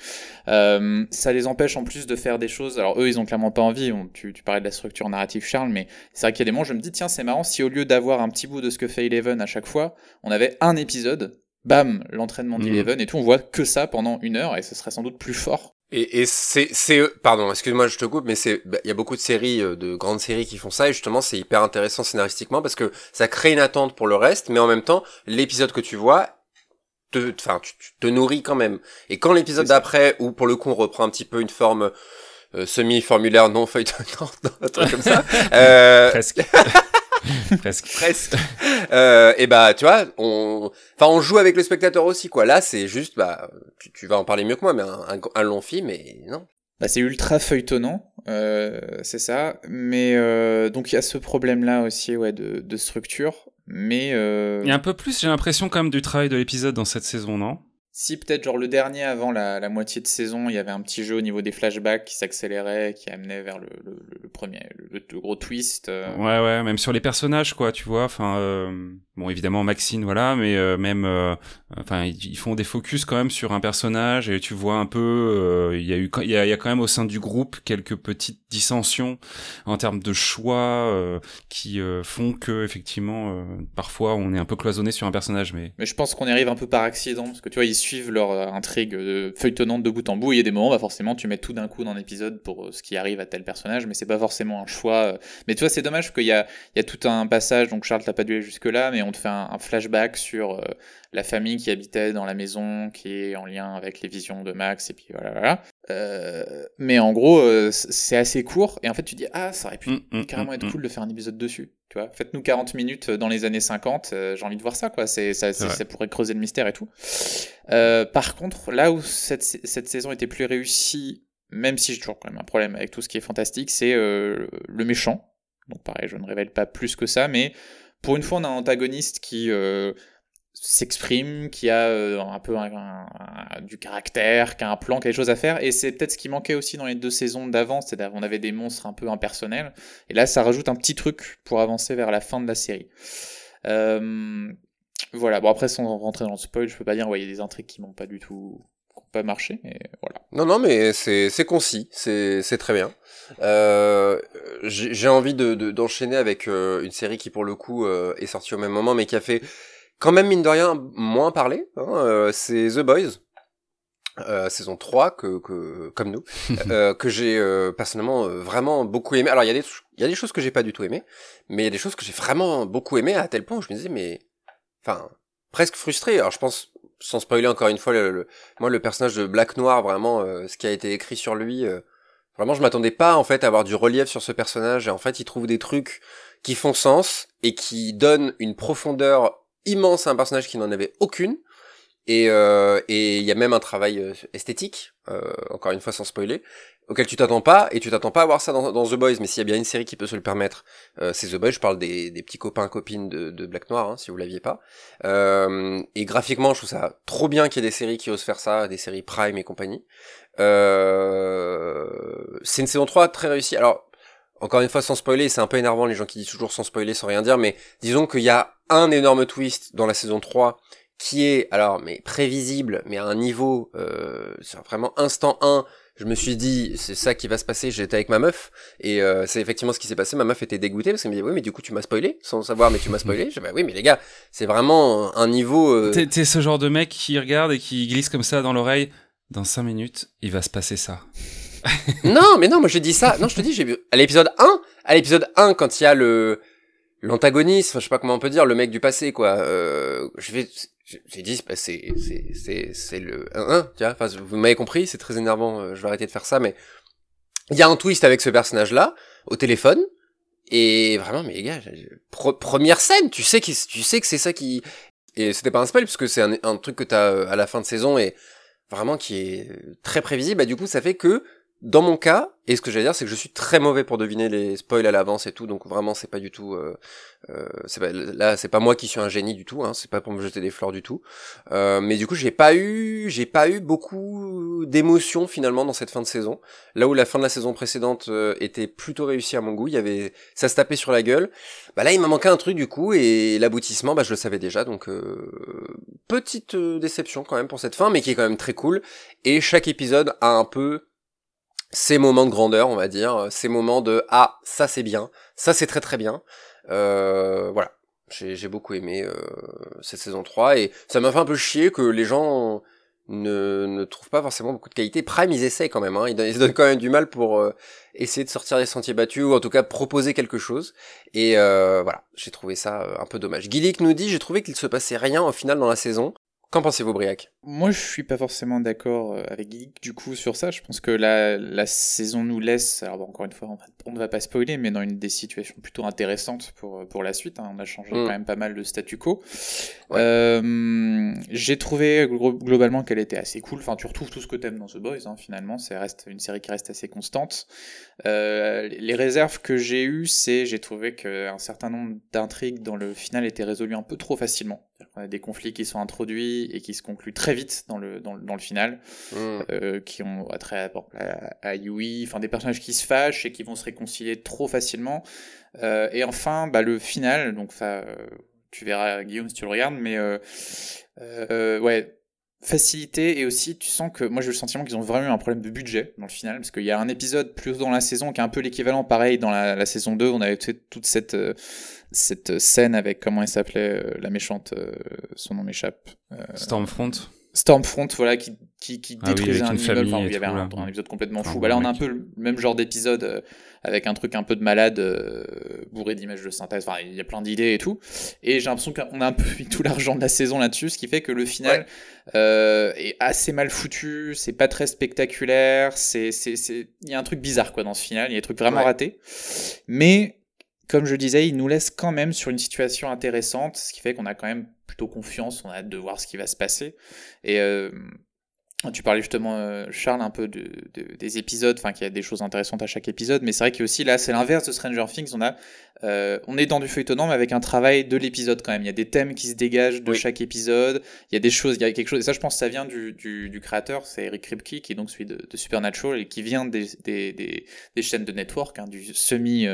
Euh, ça les empêche en plus de faire des choses. Alors, eux, ils ont clairement pas envie. On- tu, tu parlais de la structure narrative, Charles, mais c'est vrai qu'il y a des moments, je me dis, tiens, c'est marrant si au lieu d'avoir un petit bout de ce que fait Eleven à chaque fois, on avait un épisode. Bam, l'entraînement Mhm. d'Eleven et tout, on voit que ça pendant une heure et ce serait sans doute plus fort. Et, et c'est, c'est, pardon, excuse-moi, je te coupe, mais c'est, bah, il y a beaucoup de séries, euh, de grandes séries qui font ça, et justement, c'est hyper intéressant scénaristiquement parce que ça crée une attente pour le reste, mais en même temps, l'épisode que tu vois, te, enfin, tu, tu te nourris quand même. Et quand l'épisode d'après, où pour le coup, on reprend un petit peu une forme euh, semi-formulaire <laughs> non feuilletonnante, un truc comme ça, euh, <laughs> <laughs> Presque. Presque. Euh, et bah, tu vois, on, enfin, on joue avec le spectateur aussi, quoi. Là, c'est juste, bah, tu, tu vas en parler mieux que moi, mais un, un, un long film, et non. Bah, c'est ultra feuilletonnant, euh, c'est ça. Mais euh, donc il y a ce problème-là aussi, ouais, de, de structure. Mais euh, Il y a un peu plus, j'ai l'impression, quand même, du travail de l'épisode dans cette saison, non? Si peut-être genre le dernier avant la, la moitié de saison, il y avait un petit jeu au niveau des flashbacks qui s'accélérait, qui amenait vers le, le, premier, le, le gros twist. euh. Ouais, ouais, même sur les personnages, quoi, tu vois. Enfin, euh, bon, évidemment, Maxine, voilà, mais euh, même, euh, enfin, ils, font des focus quand même sur un personnage et tu vois un peu, euh, il y a eu, il y a, y a quand même au sein du groupe quelques petites dissensions en termes de choix euh, qui euh, font que, effectivement, parfois, on est un peu cloisonné sur un personnage, mais Mais je pense qu'on y arrive un peu par accident, parce que tu vois, ils suivent leur intrigue feuilletonnante de bout en bout, il y a des moments, bah forcément, tu mets tout d'un coup dans l'épisode pour ce qui arrive à tel personnage, mais c'est pas forcément un choix. Mais tu vois, c'est dommage qu'il y a, il y a tout un passage, donc Charles, t'as pas dû aller jusque-là, mais on te fait un, un flashback sur euh, la famille qui habitait dans la maison, qui est en lien avec les visions de Max, et puis voilà, voilà. Euh, mais en gros, euh, c'est assez court, et en fait, tu dis, ah, ça aurait pu Hum, hum, carrément hum, être cool de faire un épisode dessus. Tu vois, faites-nous 40 minutes dans les années 50, euh, j'ai envie de voir ça, quoi. C'est, ça, c'est- vrai. ça pourrait creuser le mystère et tout. Par contre, là où cette, cette saison était plus réussie, même si j'ai toujours quand même un problème avec tout ce qui est fantastique, c'est le méchant. Donc pareil, je ne révèle pas plus que ça, mais pour une fois, on a un antagoniste qui euh, s'exprime, qui a euh, un peu du caractère, qui a un plan, qui a des choses à faire, et c'est peut-être ce qui manquait aussi dans les deux saisons d'avant, c'est-à-dire on avait des monstres un peu impersonnels, et là ça rajoute un petit truc pour avancer vers la fin de la série. Euh, voilà, bon après sans rentrer dans le spoil, je peux pas dire, ouais, y a des intrigues qui m'ont pas du tout pas marché, mais voilà. Non, non, mais c'est c'est concis, c'est c'est très bien. Euh, J'ai j'ai envie de de- d'enchaîner avec euh, une série qui pour le coup euh, est sortie au même moment, mais qui a fait quand même mine de rien moins parler. Hein, euh, c'est The Boys. euh, saison 3 que, que comme nous <laughs> euh, que j'ai euh, personnellement euh, vraiment beaucoup aimé alors il y a des il y a des choses que j'ai pas du tout aimé mais il y a des choses que j'ai vraiment beaucoup aimé à tel point où je me disais mais enfin presque frustré alors je pense sans spoiler encore une fois le, moi le personnage de Black Noir vraiment ce qui a été écrit sur lui vraiment je m'attendais pas en fait à avoir du relief sur ce personnage. Et en fait il trouve des trucs qui font sens et qui donnent une profondeur immense à un personnage qui n'en avait aucune et euh, et il y a même un travail euh, esthétique, euh, encore une fois sans spoiler, auquel tu t'attends pas et tu t'attends pas à voir ça dans, The Boys. Mais s'il y a bien une série qui peut se le permettre, euh, c'est The Boys. Je parle des, petits copains copines de, Black Noir, hein, si vous l'aviez pas. Euh, et graphiquement, je trouve ça trop bien qu'il y ait des séries qui osent faire ça, des séries Prime et compagnie. Euh, c'est une saison 3 très réussie. Alors encore une fois sans spoiler, c'est un peu énervant les gens qui disent toujours sans spoiler, sans rien dire, mais disons qu'il y a un énorme twist dans la saison 3 qui est alors mais prévisible, mais à un niveau euh, vraiment instant 1. Je me suis dit c'est ça qui va se passer. J'étais avec ma meuf et euh, c'est effectivement ce qui s'est passé. Ma meuf était dégoûtée parce qu'elle me dit oui mais du coup tu m'as spoilé sans savoir mais tu m'as <laughs> spoilé. Je dis bah oui mais les gars c'est vraiment un niveau. Euh... T'es ce genre de mec qui regarde et qui glisse comme ça dans l'oreille. Dans 5 minutes il va se passer ça. non mais non moi j'ai dit ça. Non je te dis j'ai vu à l'épisode 1 à l'épisode 1 quand il y a le l'antagoniste, je sais pas comment on peut dire, le mec du passé, quoi. Euh, je vais, j'ai dit, c'est, c'est, c'est, c'est le 1-1, tu vois. Enfin, vous m'avez compris, c'est très énervant, euh, je vais arrêter de faire ça, mais il y a un twist avec ce personnage-là, au téléphone, et vraiment, mais les gars, première scène, tu sais que, tu sais que c'est ça qui, et c'était pas un spoil, parce que c'est un, un, truc que t'as euh, à la fin de saison, et vraiment qui est très prévisible, bah, du coup, ça fait que, dans mon cas, et ce que j'allais dire, c'est que je suis très mauvais pour deviner les spoils à l'avance et tout, donc vraiment c'est pas du tout, euh, euh, pas, là c'est pas moi qui suis un génie du tout, hein, c'est pas pour me jeter des fleurs du tout, euh, mais du coup j'ai pas eu, j'ai pas eu beaucoup d'émotions finalement dans cette fin de saison, là où la fin de la saison précédente euh, était plutôt réussie à mon goût, il y avait, ça se tapait sur la gueule, bah là il m'a manqué un truc du coup et l'aboutissement, bah je le savais déjà, donc euh, petite déception quand même pour cette fin, mais qui est quand même très cool, et chaque épisode a un peu ces moments de grandeur, on va dire, ces moments de ah ça c'est bien, ça c'est très très bien. Euh, voilà, j'ai beaucoup aimé euh, cette saison 3 et ça m'a fait un peu chier que les gens ne, ne trouvent pas forcément beaucoup de qualité. Prime ils essaient quand même, hein, ils, donnent quand même du mal pour euh, essayer de sortir des sentiers battus ou en tout cas proposer quelque chose. Et euh, voilà, j'ai trouvé ça un peu dommage. Gillick nous dit j'ai trouvé qu'il se passait rien au final dans la saison. Qu'en pensez-vous, Briac? Moi, je suis pas forcément d'accord euh, avec Geek du coup sur ça. Je pense que la, la saison nous laisse, alors bon, encore une fois, on, ne va pas spoiler, mais dans une des situations plutôt intéressantes pour, pour la suite. Hein. On a changé mm. quand même pas mal de statu quo. Ouais. Euh, J'ai trouvé globalement qu'elle était assez cool. Enfin, tu retrouves tout ce que t'aimes dans The Boys, hein, finalement. C'est reste une série qui reste assez constante. Euh, les réserves que j'ai eues, c'est j'ai trouvé qu'un certain nombre d'intrigues dans le final étaient résolues un peu trop facilement. On a des conflits qui sont introduits et qui se concluent très vite dans le, dans, dans le final, mmh. euh, qui ont trait à, à, Yui, enfin des personnages qui se fâchent et qui vont se réconcilier trop facilement. Euh, et enfin, bah, le final, donc ça, tu verras Guillaume si tu le regardes, mais euh, euh, ouais, facilité et aussi tu sens que moi j'ai le sentiment qu'ils ont vraiment eu un problème de budget dans le final parce qu'il y a un épisode plus dans la saison qui est un peu l'équivalent pareil dans la, la, saison 2 on avait toute cette euh, cette scène avec comment elle s'appelait euh, la méchante euh, son nom m'échappe Stormfront Stormfront, voilà, qui, qui, qui ah détruisait un immeuble, enfin, il y avait un, un, épisode complètement fou. Bah là, on a un peu le même genre d'épisode, euh, avec un truc un peu de malade, euh, bourré d'images de synthèse, enfin, il y a plein d'idées et tout. Et j'ai l'impression qu'on a un peu mis tout l'argent de la saison là-dessus, ce qui fait que le final ouais. euh, est assez mal foutu, c'est pas très spectaculaire, c'est, c'est, c'est, il y a un truc bizarre, quoi, dans ce final, il y a des trucs vraiment ouais. ratés. Mais, comme je disais, il nous laisse quand même sur une situation intéressante, ce qui fait qu'on a quand même plutôt confiance, on a hâte de voir ce qui va se passer. Et euh, tu parlais justement, euh, Charles, un peu de, de des épisodes, enfin qu'il y a des choses intéressantes à chaque épisode, mais c'est vrai qu'il aussi là, c'est l'inverse de Stranger Things. On a, euh, on est dans du feuilletonnant, mais avec un travail de l'épisode quand même. Il y a des thèmes qui se dégagent de oui. chaque épisode. Il y a des choses, il y a quelque chose. Et ça, je pense, que ça vient du, du, du créateur, c'est Eric Kripke, qui est donc celui de, de, Supernatural et qui vient des, des, des, des chaînes de network, hein, du semi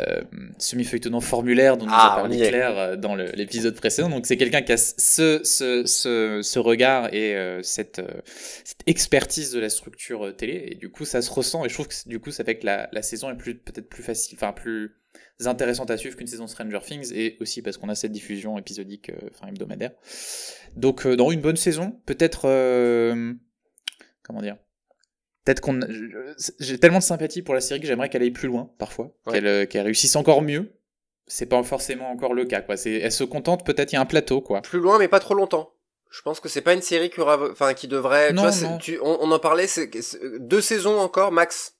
euh, euh, semi feuilletonnant formulaire dont nous ah, a parlé Claire euh, dans l'épisode précédent. Donc c'est quelqu'un qui a ce, ce, ce, ce regard et euh, cette, cette expertise de la structure télé. Et du coup, ça se ressent. Et je trouve que du coup, ça fait que la, la saison est peut-être plus facile, enfin plus intéressante à suivre qu'une saison Stranger Things et aussi parce qu'on a cette diffusion épisodique, enfin hebdomadaire. Donc dans une bonne saison, peut-être comment dire Peut-être qu'on. J'ai tellement de sympathie pour la série que j'aimerais qu'elle aille plus loin, parfois. Qu'elle qu'elle réussisse encore mieux. C'est pas forcément encore le cas, quoi. Elle se contente, peut-être, il y a un plateau, quoi. Plus loin, mais pas trop longtemps. Je pense que c'est pas une série qui aura, enfin, qui devrait. Non, tu vois, non. Tu, on, on, en parlait, c'est deux saisons encore max,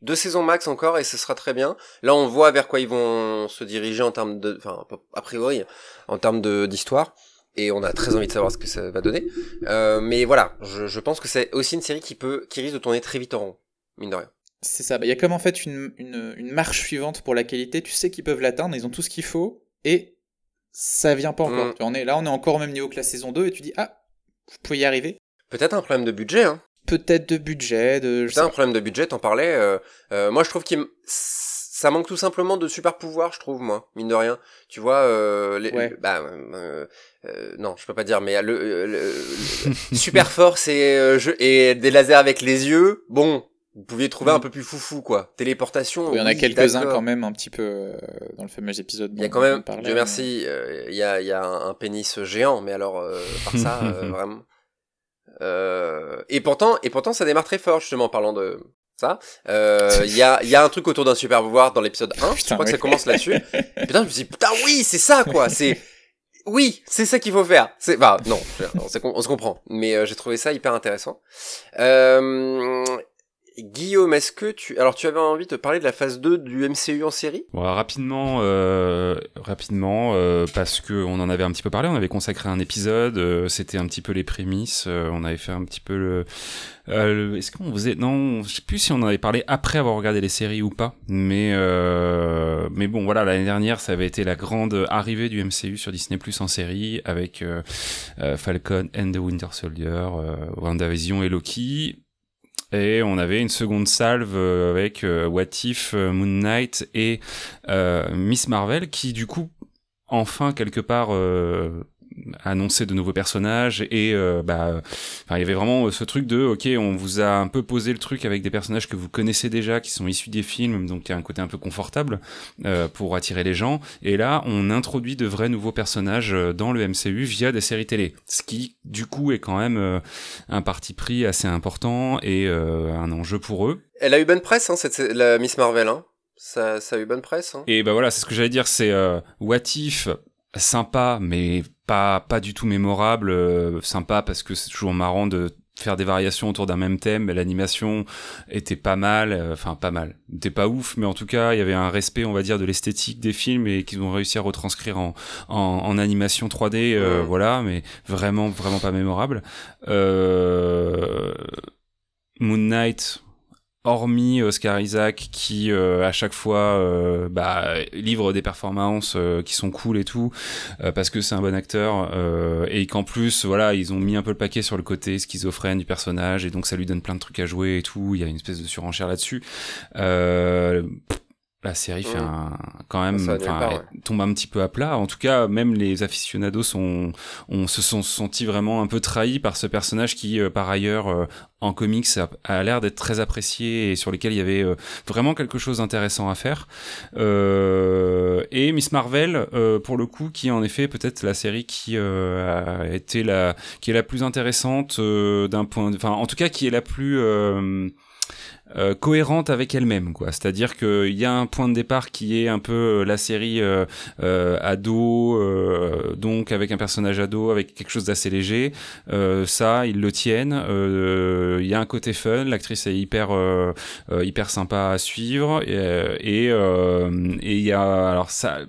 deux saisons max encore et ce sera très bien. Là, on voit vers quoi ils vont se diriger en termes de, enfin, a priori, en termes de d'histoire. Et on a très envie de savoir ce que ça va donner. Euh, mais voilà, je, je pense que c'est aussi une série qui peut, qui risque de tourner très vite en rond, mine de rien. C'est ça. Il y a comme en fait une, une, une marche suivante pour la qualité. Tu sais qu'ils peuvent l'atteindre, ils ont tout ce qu'il faut et ça vient pas encore. Mm. Tu en es là, on est encore au même niveau que la saison 2 et tu dis ah, vous pouvez y arriver. Peut-être un problème de budget, hein. Peut-être de budget, de. Peut-être un problème de budget, t'en parlais. Euh, euh, moi, je trouve qu'il, ça manque tout simplement de super pouvoir, je trouve, moi, mine de rien. Tu vois, euh, les, Ouais. bah, euh, euh, non, je peux pas dire, mais le, le- le- <laughs> le- super force et, euh, je, et des lasers avec les yeux. Bon, vous pouviez trouver Mm. un peu plus foufou, quoi. Téléportation. Il y en a oui, quelques-uns quand même un petit peu euh, dans le fameux épisode. Il y a quand même, parlait, Dieu merci, euh, il y a, il y a un, un pénis géant, mais alors, euh, par ça, <laughs> euh, vraiment. Euh, et pourtant, et pourtant, ça démarre très fort, justement, en parlant de ça. Euh, Il y a, il y a un truc autour d'un super pouvoir dans l'épisode 1. <laughs> je crois que ça commence là-dessus. Putain, je me dit, putain, oui, c'est ça, quoi. C'est, oui, c'est ça qu'il faut faire. C'est, bah, non, on, se comprend. Mais euh, j'ai trouvé ça hyper intéressant. Euh, Guillaume, est-ce que tu, alors tu avais envie de parler de la phase 2 du MCU en série? Bon, rapidement, euh, rapidement, euh, parce que on en avait un petit peu parlé, on avait consacré un épisode, euh, c'était un petit peu les prémices, on avait fait un petit peu le, est-ce qu'on faisait, non, je sais plus si on en avait parlé après avoir regardé les séries ou pas, mais mais bon, voilà, l'année dernière, ça avait été la grande arrivée du MCU sur Disney Plus en série avec Falcon and the Winter Soldier, WandaVision et Loki. Et on avait une seconde salve euh, avec euh, What If, euh, Moon Knight et Miss Marvel qui du coup enfin quelque part annonçait de nouveaux personnages et euh, bah il y avait vraiment euh, ce truc de ok on vous a un peu posé le truc avec des personnages que vous connaissez déjà qui sont issus des films donc il y a un côté un peu confortable euh, pour attirer les gens et là on introduit de vrais nouveaux personnages dans le MCU via des séries télé ce qui du coup est quand même euh, un parti pris assez important et un enjeu pour eux Elle a eu bonne presse, hein, cette, la Miss Marvel, hein. Ça, ça a eu bonne presse, hein. Et bah voilà, c'est ce que j'allais dire, c'est euh, What If, sympa, mais pas, pas du tout mémorable. euh, sympa parce que c'est toujours marrant de faire des variations autour d'un même thème. mais L'animation était pas mal, euh, enfin pas mal. C'était pas ouf, mais en tout cas, il y avait un respect, on va dire, de l'esthétique des films et qu'ils ont réussi à retranscrire en, en, en animation 3D, euh, voilà, mais vraiment, vraiment pas mémorable. Moon Knight, hormis Oscar Isaac qui euh, à chaque fois euh, bah, livre des performances euh, qui sont cool et tout euh, parce que c'est un bon acteur euh, et qu'en plus voilà ils ont mis un peu le paquet sur le côté schizophrène du personnage et donc ça lui donne plein de trucs à jouer et tout il y a une espèce de surenchère là-dessus. Euh, la série fait Mhm. un, quand même, enfin, tombe un petit peu à plat. En tout cas, même les aficionados sont, on se sont sentis vraiment un peu trahis par ce personnage qui, euh, par ailleurs, euh, en comics, a, a l'air d'être très apprécié et sur lequel il y avait euh, vraiment quelque chose d'intéressant à faire. Euh, et Miss Marvel, euh, pour le coup, qui est en effet peut-être la série qui euh, a été la, qui est la plus intéressante euh, d'un point, de- enfin, en tout cas, qui est la plus euh, cohérente avec elle-même quoi. C'est à dire qu'il y a un point de départ qui est un peu euh, la série euh, euh, ado euh, donc avec un personnage ado avec quelque chose d'assez léger. Ça ils le tiennent. Il y a un côté fun. L'actrice est hyper hyper sympa à suivre. Et et il y a alors ça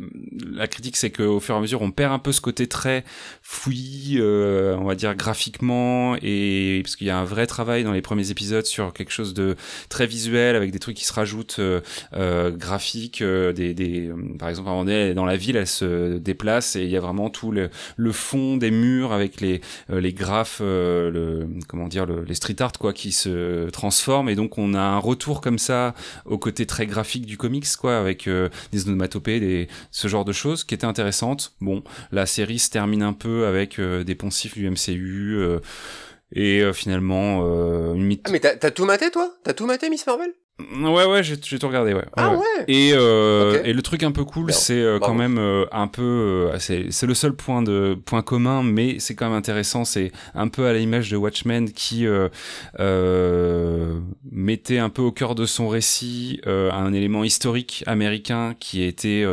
la critique c'est qu'au fur et à mesure on perd un peu ce côté très fouillis on va dire graphiquement. Et parce qu'il y a un vrai travail dans les premiers épisodes sur quelque chose de très visuel avec des trucs qui se rajoutent euh, euh, graphiques euh, des, des par exemple elle est dans la ville elle se déplace et il y a vraiment tout le, le fond des murs avec les les graphes le comment dire le, les street art quoi qui se transforment. Et donc on a un retour comme ça au côté très graphique du comics quoi avec des onomatopées des ce genre de choses qui était intéressante. Bon la série se termine un peu avec des poncifs du MCU et euh, finalement euh, une mythe. Ah, mais t'as t'as tout maté, toi? T'as tout maté, Miss Marvel? Ouais, ouais, j'ai tout regardé, ouais. Ah ouais. Et, euh, et le truc un peu cool, c'est euh, quand même euh, un peu, euh, c'est le seul point de point commun, mais c'est quand même intéressant. C'est un peu à l'image de Watchmen qui mettait un peu au cœur de son récit un élément historique américain qui était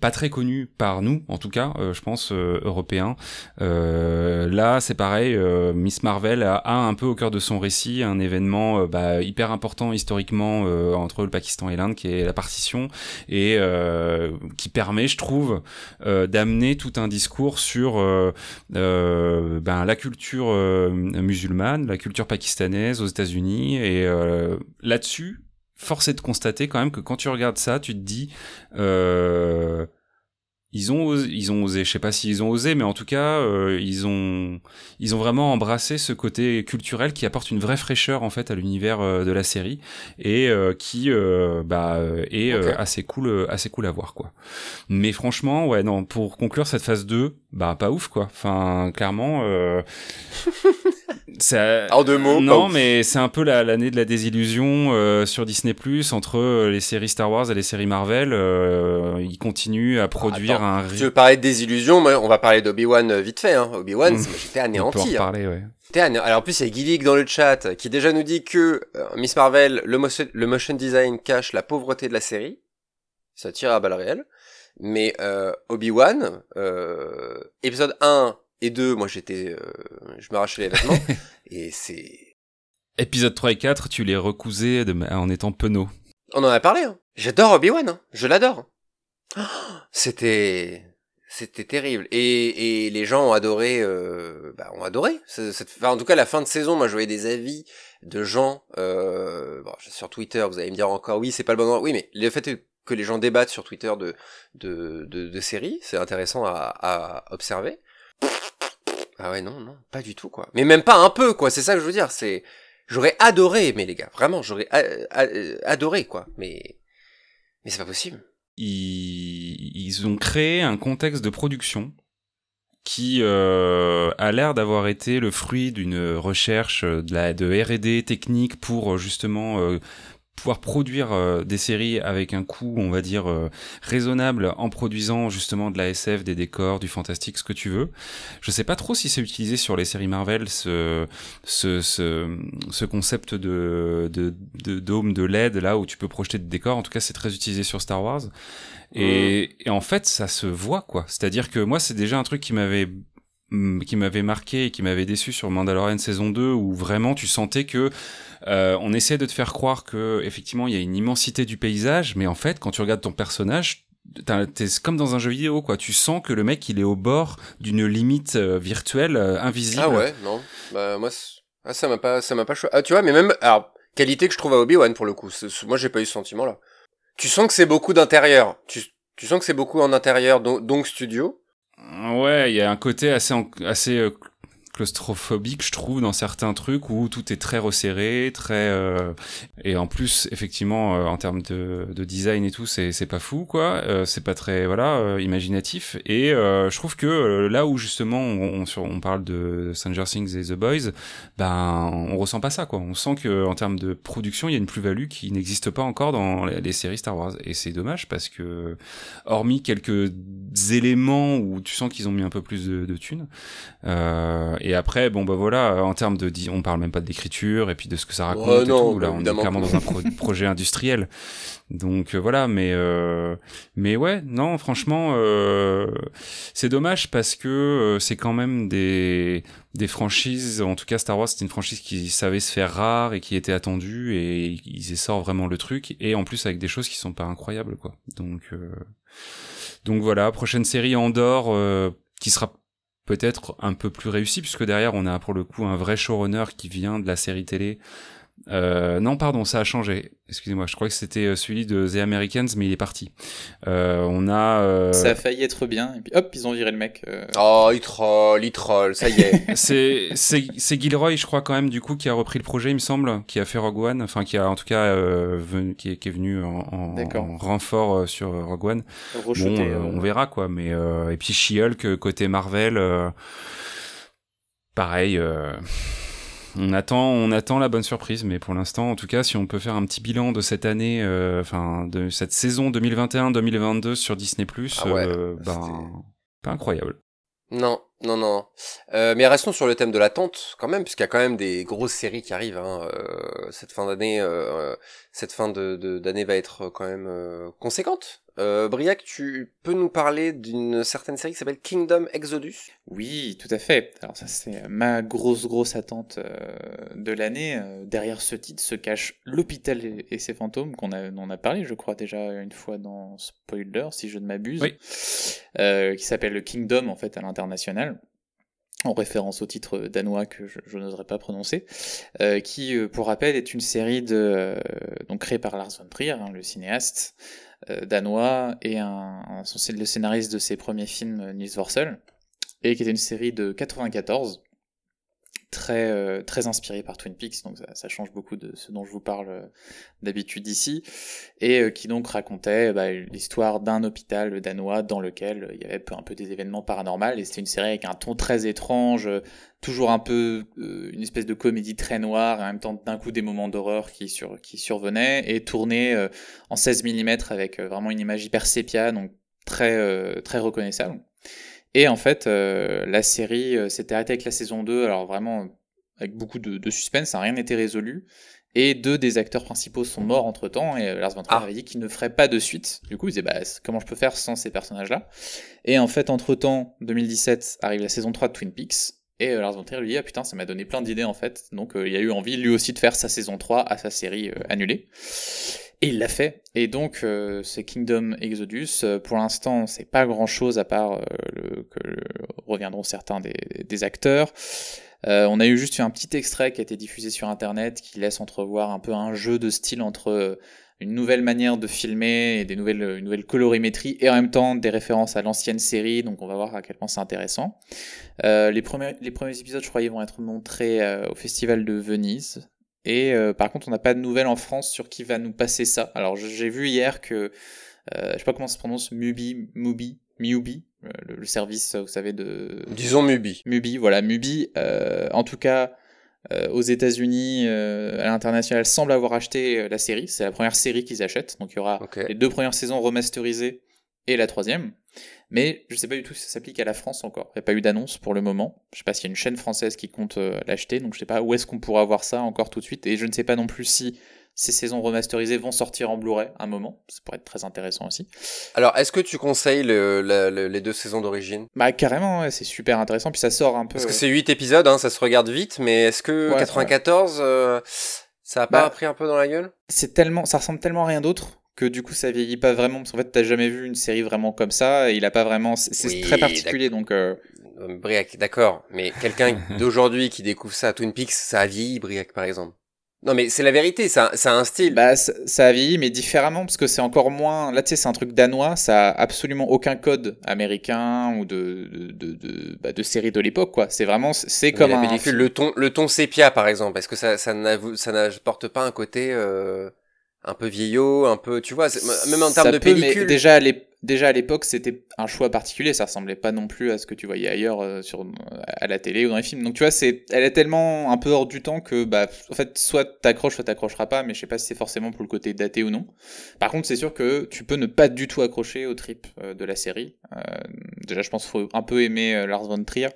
pas très connu par nous, en tout cas, je pense européens. Là, c'est pareil. Miss Marvel a, a un peu au cœur de son récit un événement bah, hyper important historiquement euh, entre le Pakistan et l'Inde, qui est la partition, et euh, qui permet, je trouve, euh, d'amener tout un discours sur ben, la culture musulmane, la culture pakistanaise aux États-Unis, et là-dessus. Force est de constater quand même que quand tu regardes ça, tu te dis, ils ont osé, ils ont osé, je sais pas s'ils ont osé, mais en tout cas, euh, ils ont ils ont vraiment embrassé ce côté culturel qui apporte une vraie fraîcheur en fait à l'univers euh, de la série et euh, qui euh, bah est euh, Ok. assez cool assez cool à voir quoi. Mais franchement, ouais non, pour conclure cette phase 2, bah pas ouf quoi. Enfin, clairement euh, <laughs> ça En deux mots, non, mais c'est un peu la- l'année de la désillusion euh, sur Disney Plus entre euh, les séries Star Wars et les séries Marvel. Euh, ils continuent à produire Attends, un. Tu veux parler de désillusion, moi, on va parler d'Obi-Wan euh, vite fait. Hein. Obi-Wan, Mm. c'est- j'étais on peut en anéanti. hein. ouais. Alors en plus, il y a Gillick dans le chat qui déjà nous dit que euh, Miss Marvel, le motion, le motion design cache la pauvreté de la série. Ça tire à balles réelles. Mais Obi-Wan, épisode 1 et 2, moi j'étais... euh, je m'arrachais les vêtements. <laughs> et c'est... Épisode 3 et 4, tu les recousais de, en étant penaud. On en a parlé. Hein. J'adore Obi-Wan. Hein. Je l'adore. Oh, <gasps> C'était... C'était terrible. Et, et les gens ont adoré... Euh, bah, ont adoré. Cette... Enfin, en tout cas, la fin de saison, moi je voyais des avis de gens... Euh, bon, sur Twitter, vous allez me dire encore, oui, c'est pas le bon endroit. Oui, mais le fait que les gens débattent sur Twitter de, de, de, de séries, c'est intéressant à, à observer. Ah ouais, non, non, pas du tout, quoi. Mais même pas un peu, quoi. C'est ça que je veux dire. C'est... J'aurais adoré, mais les gars, vraiment, j'aurais a- adoré, quoi. Mais, mais c'est pas possible. Ils, ils ont créé un contexte de production qui euh, a l'air d'avoir été le fruit d'une recherche euh, de, R&D technique pour euh, justement euh, pouvoir produire euh, des séries avec un coût, on va dire, euh, raisonnable en produisant justement de la SF, des décors, du fantastique, ce que tu veux. Je sais pas trop si c'est utilisé sur les séries Marvel, ce, ce, ce, ce concept de, de, de dôme de LED, là où tu peux projeter des décors. En tout cas, c'est très utilisé sur Star Wars. Et, et en fait, ça se voit, quoi. C'est-à-dire que moi, c'est déjà un truc qui m'avait qui m'avait marqué et qui m'avait déçu sur Mandalorian saison 2 où vraiment tu sentais que euh, on essaie de te faire croire que effectivement il y a une immensité du paysage mais en fait quand tu regardes ton personnage t'es comme dans un jeu vidéo quoi tu sens que le mec il est au bord d'une limite euh, virtuelle euh, invisible Ah ouais, non. Bah, moi, ah, ça m'a pas, ça m'a pas Ah, tu vois, mais même, alors, qualité que je trouve à Obi-Wan pour le coup. Moi, j'ai pas eu ce sentiment-là. Tu sens que c'est beaucoup d'intérieur. Tu, tu sens que c'est beaucoup en intérieur, donc studio. Ouais, il y a un côté assez, assez euh, claustrophobique, je trouve, dans certains trucs où tout est très resserré, très euh, et en plus, effectivement, euh, en termes de, de design et tout, c'est c'est pas fou, quoi. Euh, c'est pas très voilà euh, imaginatif. Et euh, je trouve que euh, là où justement on, on, on parle de Stranger Things et The Boys, ben on ressent pas ça, quoi. On sent que en termes de production, il y a une plus-value qui n'existe pas encore dans les, les séries Star Wars. Et c'est dommage parce que hormis quelques éléments où tu sens qu'ils ont mis un peu plus de, de thunes. Euh, et après, bon bah voilà, en termes de, on parle même pas de l'écriture et puis de ce que ça raconte et non, tout. Là, on est clairement dans un pro- <laughs> projet industriel. Donc euh, voilà, mais euh, mais ouais, non, franchement, euh, c'est dommage parce que euh, c'est quand même des des franchises. En tout cas, Star Wars, c'était une franchise qui savait se faire rare et qui était attendue et ils essortent vraiment le truc et en plus avec des choses qui sont pas incroyables quoi. Donc euh, donc voilà, prochaine série Andorre euh, qui sera peut-être un peu plus réussie puisque derrière on a pour le coup un vrai showrunner qui vient de la série télé. Euh, non, pardon, ça a changé. Excusez-moi, je crois que c'était euh, celui de The Americans, mais il est parti. Euh, on a. euh, Ça a failli être bien, et puis hop, ils ont viré le mec. euh, Oh, il troll, il troll, ça y est. <laughs> c'est c'est c'est Gilroy, je crois quand même du coup qui a repris le projet, il me semble, qui a fait Rogue One, enfin qui a en tout cas euh, venu, qui, est, qui est venu en, en, renfort euh, sur euh, Rogue One. rechuté, Bon, euh, euh, on verra quoi, mais euh, et puis She-Hulk euh, côté Marvel, euh, pareil. Euh, on attend, on attend la bonne surprise, mais pour l'instant, en tout cas, si on peut faire un petit bilan de cette année, euh, enfin de cette saison 2021-2022 sur Disney+, Ah ouais, euh, ben, pas incroyable. Non, non, non. Euh, mais restons sur le thème de l'attente quand même, puisqu'il y a quand même des grosses séries qui arrivent. Hein. Euh, cette fin d'année, euh, cette fin de de- d'année va être quand même euh, conséquente. Euh, Briac, tu peux nous parler d'une certaine série qui s'appelle Kingdom Exodus? Oui, tout à fait. Alors ça, c'est ma grosse, grosse attente euh, de l'année. Euh, derrière ce titre se cache L'Hôpital et, et ses fantômes, qu'on a, dont on a parlé, je crois, déjà une fois dans Spoiler, si je ne m'abuse, Oui. Euh, qui s'appelle le Kingdom, en fait, à l'international en référence au titre danois que je, je n'oserais pas prononcer, euh, qui, euh, pour rappel, est une série de, euh, donc créée par Lars von Trier, hein, le cinéaste euh, danois, et un, le scénariste de ses premiers films, euh, Nils Vorsell, et qui était une série de 94, très, euh, très inspirée par Twin Peaks, donc ça, change beaucoup de ce dont je vous parle euh, d'habitude ici, et euh, qui donc racontait bah, l'histoire d'un hôpital danois dans lequel il y avait un peu des événements paranormaux, et c'était une série avec un ton très étrange, toujours un peu une espèce de comédie très noire, et en même temps d'un coup des moments d'horreur qui, sur, qui survenaient, et tournée en 16 mm avec vraiment une image hyper sépia, donc très reconnaissable. Et en fait, euh, la série euh, s'était arrêtée avec la saison 2, alors vraiment avec beaucoup de, de suspense, n'a rien n'était résolu. Et deux des acteurs principaux sont morts entre temps, et euh, Lars von Trier Ah. avait dit qu'il ne ferait pas de suite. Du coup, il disait bah, comment je peux faire sans ces personnages-là? Et en fait, entre temps, 2017 arrive la saison 3 de Twin Peaks, et euh, Lars von Trier lui dit ah putain, ça m'a donné plein d'idées en fait. Donc euh, il a eu envie lui aussi de faire sa saison 3 à sa série euh, annulée. Et il l'a fait. Et donc, euh, c'est Kingdom Exodus. Euh, pour l'instant, c'est pas grand chose à part euh, que reviendront certains des, acteurs. Euh, on a eu juste un petit extrait qui a été diffusé sur internet qui laisse entrevoir un peu un jeu de style entre euh, une nouvelle manière de filmer et des nouvelles, une nouvelle colorimétrie et en même temps des références à l'ancienne série. Donc, on va voir à quel point c'est intéressant. Euh, les, premiers, les premiers épisodes, je crois, ils vont être montrés au Festival de Venise. Et euh, par contre, on n'a pas de nouvelles en France sur qui va nous passer ça. Alors, j'ai vu hier que, euh, je sais pas comment ça se prononce, Mubi, Mubi, Mubi, euh, le, le service, vous savez, de Disons Mubi. Mubi, voilà, Mubi, euh, en tout cas, euh, aux États-Unis, euh, à l'international, semble avoir acheté la série. C'est la première série qu'ils achètent. Donc, il y aura les deux premières saisons remasterisées et la troisième. Mais je sais pas du tout si ça s'applique à la France encore. Il n'y a pas eu d'annonce pour le moment. Je sais pas s'il y a une chaîne française qui compte euh, l'acheter, donc je sais pas où est-ce qu'on pourra voir ça encore tout de suite. Et je ne sais pas non plus si ces saisons remasterisées vont sortir en Blu-ray à un moment. Ça pourrait être très intéressant aussi. Alors, est-ce que tu conseilles le- la- le- les deux saisons d'origine? Bah carrément, ouais, c'est super intéressant. Puis ça sort un peu. Parce que c'est 8 épisodes, hein, ça se regarde vite, mais est-ce que Ouais, 94, euh, ça a pas Bah, pris un peu dans la gueule? c'est tellement, ça ressemble tellement à rien d'autre que du coup ça vieillit pas vraiment parce qu'en fait t'as jamais vu une série vraiment comme ça et il a pas vraiment, c'est Oui, très particulier donc. euh, Briac, d'accord, mais quelqu'un <laughs> d'aujourd'hui qui découvre ça à Twin Peaks, ça a vieilli, Briac, par exemple? Non, mais c'est la vérité, ça, ça a un style. Bah, ça, a vieilli, mais différemment, parce que c'est encore moins. Là, tu sais, c'est un truc danois, ça a absolument aucun code américain ou de, de, de, de, bah, de série de l'époque, quoi. C'est vraiment. C'est comme la un. le ton, le ton sépia, par exemple, est-ce que ça, ça n'avoue- ça n'apporte pas un côté euh, un peu vieillot, un peu, tu vois, même en termes de peut, mais déjà, à l'ép- déjà à l'époque, c'était un choix particulier. Ça ressemblait pas non plus à ce que tu voyais ailleurs euh, sur, à la télé ou dans les films. Donc, tu vois, c'est, elle est tellement un peu hors du temps que, bah, en fait, soit t'accroches, soit t'accrocheras pas. Mais je sais pas si c'est forcément pour le côté daté ou non. Par contre, c'est sûr que tu peux ne pas du tout accrocher au trip euh, de la série. Euh, déjà, je pense qu'il faut un peu aimer Lars von Trier.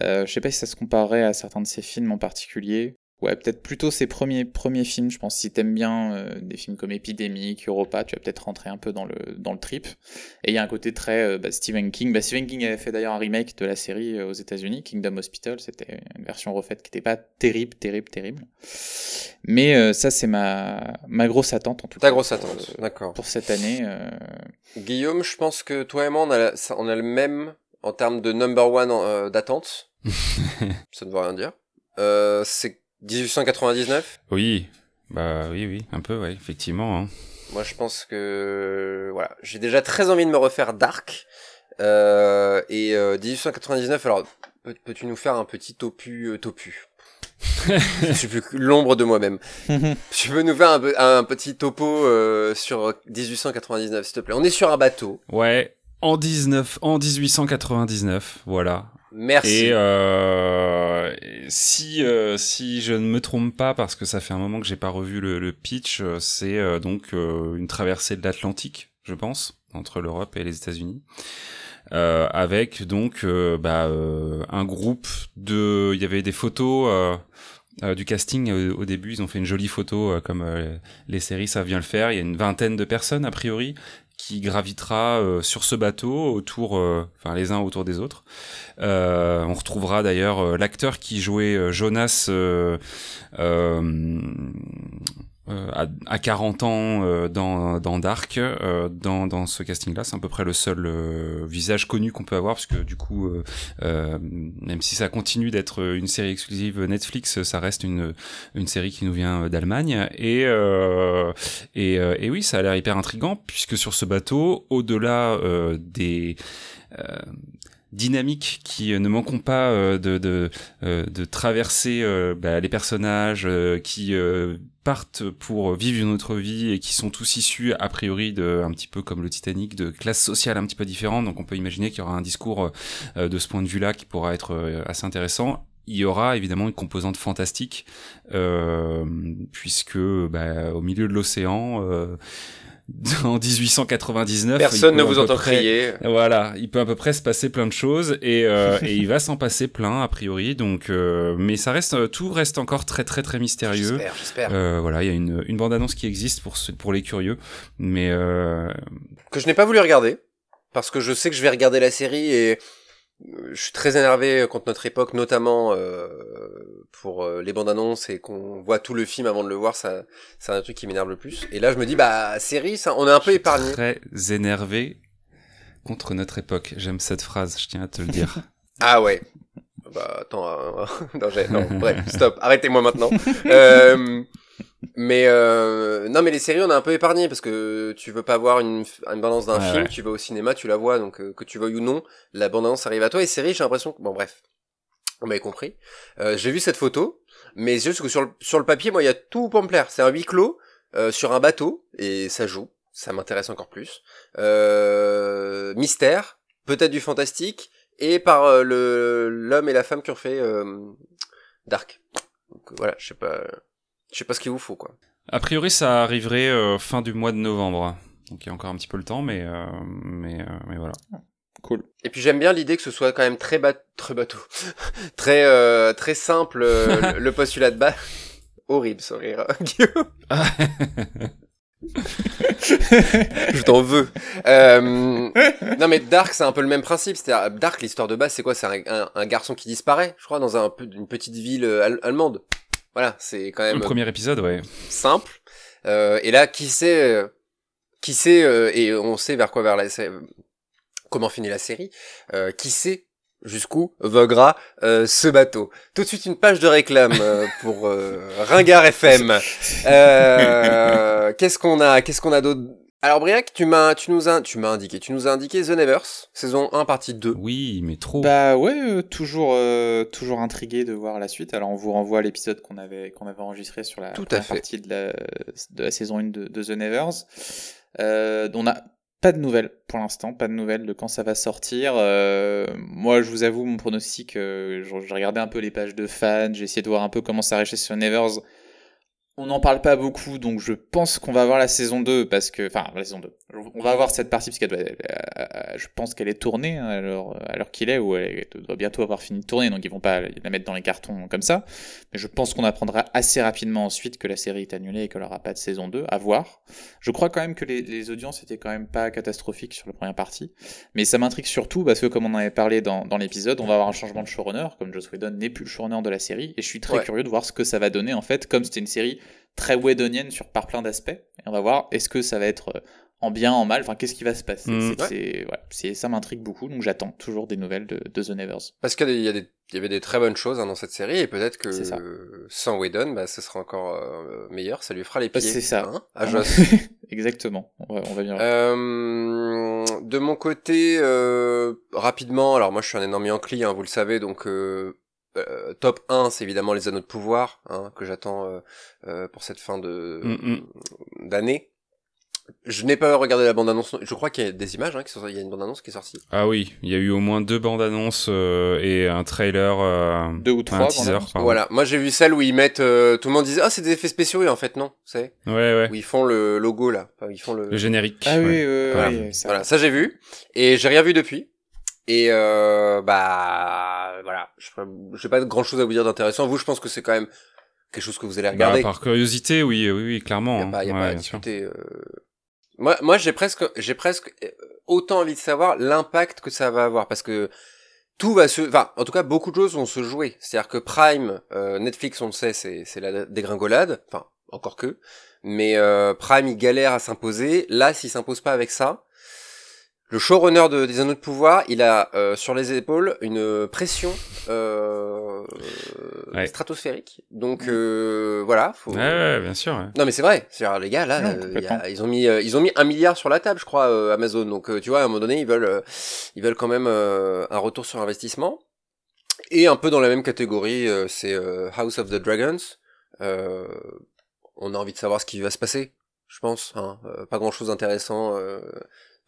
Je sais pas si ça se comparerait à certains de ses films en particulier. Ouais, peut-être plutôt ses premiers, premiers films. Je pense si t'aimes bien euh, des films comme Epidemic, Europa, tu vas peut-être rentrer un peu dans le, dans le trip. Et il y a un côté très euh, bah, Stephen King. Bah, Stephen King avait fait d'ailleurs un remake de la série euh, aux États-Unis, Kingdom Hospital. C'était une version refaite qui n'était pas terrible, terrible, terrible. Mais euh, ça, c'est ma, ma grosse attente en tout Ta cas. grosse pour, attente, euh, d'accord. pour cette année. euh, Guillaume, je pense que toi et moi, on a, la- on a le même en termes de number one euh, d'attente. <laughs> ça ne veut rien dire. Euh, c'est 1899. Oui, bah oui, oui, un peu, ouais, effectivement. hein. Moi, je pense que voilà, j'ai déjà très envie de me refaire Dark. Euh, et euh, 1899. Alors, peux- peux-tu nous faire un petit topu euh, topu? <laughs> Je suis plus l'ombre de moi-même. <laughs> Tu peux nous faire un, peu- un petit topo euh, sur 1899, s'il te plaît? On est sur un bateau. Ouais, en 19, en 1899, voilà. Merci. Et euh, si euh, si je ne me trompe pas, parce que ça fait un moment que j'ai pas revu le, le pitch, euh, c'est euh, donc euh, une traversée de l'Atlantique, je pense, entre l'Europe et les États-Unis. Euh, avec donc bah, un groupe de il y avait des photos euh, du casting au, début ils ont fait une jolie photo euh, comme les séries savent bien le faire il y a une vingtaine de personnes a priori qui gravitera euh, sur ce bateau autour euh, enfin les uns autour des autres. Euh, on retrouvera d'ailleurs euh, l'acteur qui jouait euh, Jonas euh, à, à 40 ans euh, dans, dans Dark, euh, dans, dans ce casting-là, c'est à peu près le seul euh, visage connu qu'on peut avoir, parce que du coup, euh, euh, même si ça continue d'être une série exclusive Netflix, ça reste une, une série qui nous vient d'Allemagne. Et, euh, et, euh, et oui, ça a l'air hyper intrigant, puisque sur ce bateau, au-delà euh, des... Euh, dynamiques qui euh, ne manqueront pas euh, de, de, euh, de traverser bah, les personnages qui partent pour vivre une autre vie et qui sont tous issus a priori de un petit peu comme le Titanic de classes sociales un petit peu différentes. Donc on peut imaginer qu'il y aura un discours de ce point de vue là qui pourra être assez intéressant. Il y aura évidemment une composante fantastique puisque bah, au milieu de l'océan <laughs> en 1899 Personne ne vous entend près- crier. voilà, il peut à peu près se passer plein de choses et, euh, <laughs> et il va s'en passer plein a priori. Donc, euh, mais ça reste, euh, tout reste encore très très très mystérieux. J'espère, j'espère. Euh, voilà, il y a une, une bande annonce qui existe pour ceux- pour les curieux, mais euh, que je n'ai pas voulu regarder parce que je sais que je vais regarder la série et je suis très énervé contre notre époque, notamment euh, pour euh, les bandes annonces et qu'on voit tout le film avant de le voir. Ça, c'est un truc qui m'énerve le plus. Et là, je me dis, bah série, ça, on est un peu je suis épargné. très énervé contre notre époque. J'aime cette phrase, je tiens à te le dire. <laughs> Ah ouais. Bah attends, euh, <laughs> non, j'ai- non, bref, stop, arrêtez-moi maintenant. Euh, mais euh, non, mais les séries, on est un peu épargné parce que tu veux pas voir une, une bande-annonce d'un film, ouais. tu vas au cinéma, tu la vois, donc euh, que tu veuilles ou non, la bande-annonce arrive à toi. Et séries, j'ai l'impression que bon, bref, on m'avait compris. Euh, j'ai vu cette photo, mais c'est juste que sur le, sur le papier, moi, il y a tout pour me plaire. C'est un huis clos sur un bateau et ça joue, ça m'intéresse encore plus. Mystère, peut-être du fantastique et par le l'homme et la femme qui ont fait Dark. Donc voilà, je sais pas, je sais pas ce qu'il vous faut quoi. A priori, ça arriverait euh, fin du mois de novembre. Donc il y a encore un petit peu le temps, mais euh, mais euh, mais voilà. Cool. Et puis j'aime bien l'idée que ce soit quand même très ba très bateau, <laughs> très euh, très simple euh, le, le postulat de base. <laughs> Horrible ce rire, <laughs> Guillaume. je t'en veux. Euh, non mais Dark c'est un peu le même principe. C'est-à-dire Dark l'histoire de base c'est quoi? C'est un, un- un garçon qui disparaît, je crois, dans un, une petite ville al- allemande. Voilà, c'est quand Le même premier épisode, ouais. simple. Euh, et là, qui sait, euh, qui sait, euh, et on sait vers quoi vers la, comment finit la série. Euh, qui sait jusqu'où voguera euh, ce bateau. Tout de suite une page de réclame euh, <laughs> pour euh, Ringard FM. Euh, <laughs> qu'est-ce qu'on a, qu'est-ce qu'on a d'autre Alors Briac, tu m'as, tu nous as, tu m'as indiqué, tu nous as indiqué The Nevers, saison 1 partie 2. Oui, mais trop. Bah ouais, euh, toujours, euh, toujours intrigué de voir la suite. Alors on vous renvoie à l'épisode qu'on avait, qu'on avait enregistré sur la Tout à première fait. partie de la, de la saison 1 de, de The Nevers. Euh, on n'a pas de nouvelles pour l'instant, pas de nouvelles de quand ça va sortir. Euh, moi, je vous avoue, mon pronostic, euh, je- j'ai regardé un peu les pages de fans, j'ai essayé de voir un peu comment ça réagissait sur Nevers. On n'en parle pas beaucoup, donc je pense qu'on va avoir la saison 2, parce que... Enfin, la saison 2. On va avoir cette partie, parce qu'elle doit... euh, je pense qu'elle est tournée hein, à l'heure à l'heure qu'il est, ou elle doit bientôt avoir fini de tourner, donc ils vont pas la mettre dans les cartons comme ça. Mais je pense qu'on apprendra assez rapidement ensuite que la série est annulée et qu'elle aura pas de saison 2, à voir. Je crois quand même que les, les audiences étaient quand même pas catastrophiques sur la première partie. Mais ça m'intrigue surtout parce que, comme on en avait parlé dans, dans l'épisode, on va avoir un changement de showrunner, comme Joss Whedon n'est plus le showrunner de la série, et je suis très Ouais. curieux de voir ce que ça va donner, en fait, comme c'était une série très Whedonienne sur par plein d'aspects. Et on va voir, est-ce que ça va être euh, en bien, en mal, enfin, qu'est-ce qui va se passer? Mm. C'est- c'est- ouais, c'est- Ça m'intrigue beaucoup, donc j'attends toujours des nouvelles de, de The Nevers. Parce qu'il y, avait des très bonnes choses hein, dans cette série et peut-être que sans Whedon, bah, ce sera encore euh, meilleur. Ça lui fera les Bah, pieds. c'est ça. hein, à <laughs> Joss. Exactement, on va, on va bien. Euh, de mon côté, euh, rapidement, alors moi je suis un énorme Yankee, hein, vous le savez, donc euh, top 1, c'est évidemment les Anneaux de Pouvoir, hein, que j'attends euh, euh, pour cette fin de Mm, d'année. Je n'ai pas regardé la bande-annonce. Je crois qu'il y a des images, hein, qui sont... il y a une bande-annonce qui est sortie. Ah oui, il y a eu au moins deux bandes-annonces euh, et un trailer. Euh, deux ou trois. Un teaser, pardon. Voilà. Moi, j'ai vu celle où ils mettent. euh, tout le monde disait, ah, c'est des effets spéciaux, et en fait, non. C'est Ouais, ouais. où ils font le logo là. Enfin, ils font le. Le générique. Ah oui, ouais. oui, Voilà. oui, ça. Voilà, ça j'ai vu et j'ai rien vu depuis. Et euh, bah voilà, je j'ai pas grand chose à vous dire d'intéressant. Vous, je pense que c'est quand même quelque chose que vous allez Bah, regarder. par curiosité, oui, oui, oui, clairement. y a pas, y a hein. pas à discuter. euh. Moi, moi, j'ai presque, j'ai presque euh, autant envie de savoir l'impact que ça va avoir parce que tout va se, enfin, en tout cas, beaucoup de choses vont se jouer. C'est-à-dire que Prime, euh, Netflix, on le sait, c'est, c'est la dégringolade. Enfin, encore que. Mais euh, Prime, il galère à s'imposer. Là, s'il s'impose pas avec ça, le showrunner de, des Anneaux de Pouvoir, il a euh, sur les épaules une pression euh, Ouais. stratosphérique. Donc euh, voilà, faut. Ouais, ouais, bien sûr. ouais. Non mais c'est vrai, c'est les gars là, Non, euh, y a- ils ont mis euh, ils ont mis un milliard sur la table, je crois, euh, Amazon. Donc euh, tu vois, à un moment donné, ils veulent euh, ils veulent quand même euh, un retour sur investissement. Et un peu dans la même catégorie, euh, c'est euh, House of the Dragons. Euh, on a envie de savoir ce qui va se passer, je pense. Hein. Euh, pas grand chose d'intéressant, euh,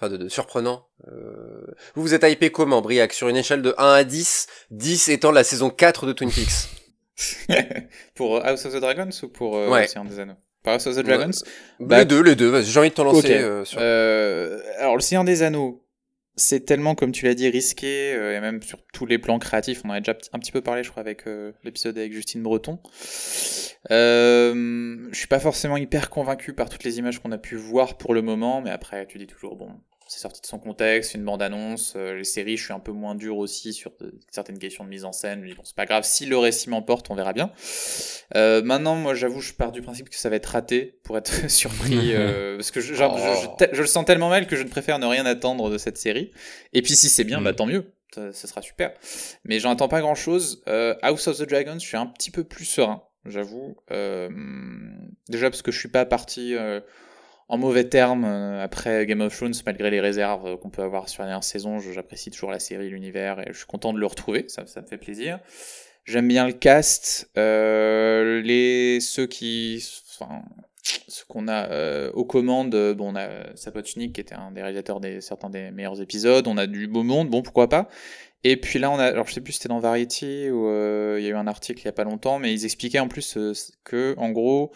enfin de, de surprenant. Euh, Vous vous êtes hypé comment, Briac, sur une échelle de 1 à 10, 10 étant la saison 4 de Twin Peaks? <laughs> Pour euh, House of the Dragons ou pour euh, Ouais. Océan des Anneaux? House of the Ouais. Dragons Les deux, les deux, j'ai envie de t'en lancer euh, sur... Alors, le Seigneur des Anneaux, c'est tellement, comme tu l'as dit, risqué, et même sur tous les plans créatifs. On en a déjà un petit peu parlé, je crois, avec l'épisode avec Justine Breton. Euh, je suis pas forcément hyper convaincu par toutes les images qu'on a pu voir pour le moment, mais après, tu dis toujours, bon, c'est sorti de son contexte, une bande-annonce. euh, les séries, je suis un peu moins dur aussi sur de- certaines questions de mise en scène. Mais bon, c'est pas grave, si le récit m'emporte, on verra bien. Euh, maintenant, moi, j'avoue, je pars du principe que ça va être raté pour être <laughs> surpris, <laughs> euh, parce que je, genre, je- je- Oh. te- je le sens tellement mal que je ne préfère ne rien attendre de cette série. Et puis, si c'est bien, Mm. bah tant mieux, ça, ça sera super. Mais j'en attends pas grand chose. House of the Dragons, je suis un petit peu plus serein, j'avoue. Euh, déjà parce que je suis pas parti euh, en mauvais termes euh, après Game of Thrones, malgré les réserves euh, qu'on peut avoir sur la dernière saison. J'apprécie toujours la série, l'univers, et je suis content de le retrouver, ça, me fait plaisir. J'aime bien le cast, euh, les ceux qui, enfin, ce qu'on a euh, aux commandes. euh, Bon, on a Sapochnik qui était un des réalisateurs des certains des meilleurs épisodes. On a du beau monde, bon pourquoi pas. Et puis là, on a, alors je sais plus, si c'était dans Variety euh, il y a eu un article il y a pas longtemps, mais ils expliquaient en plus que, en gros,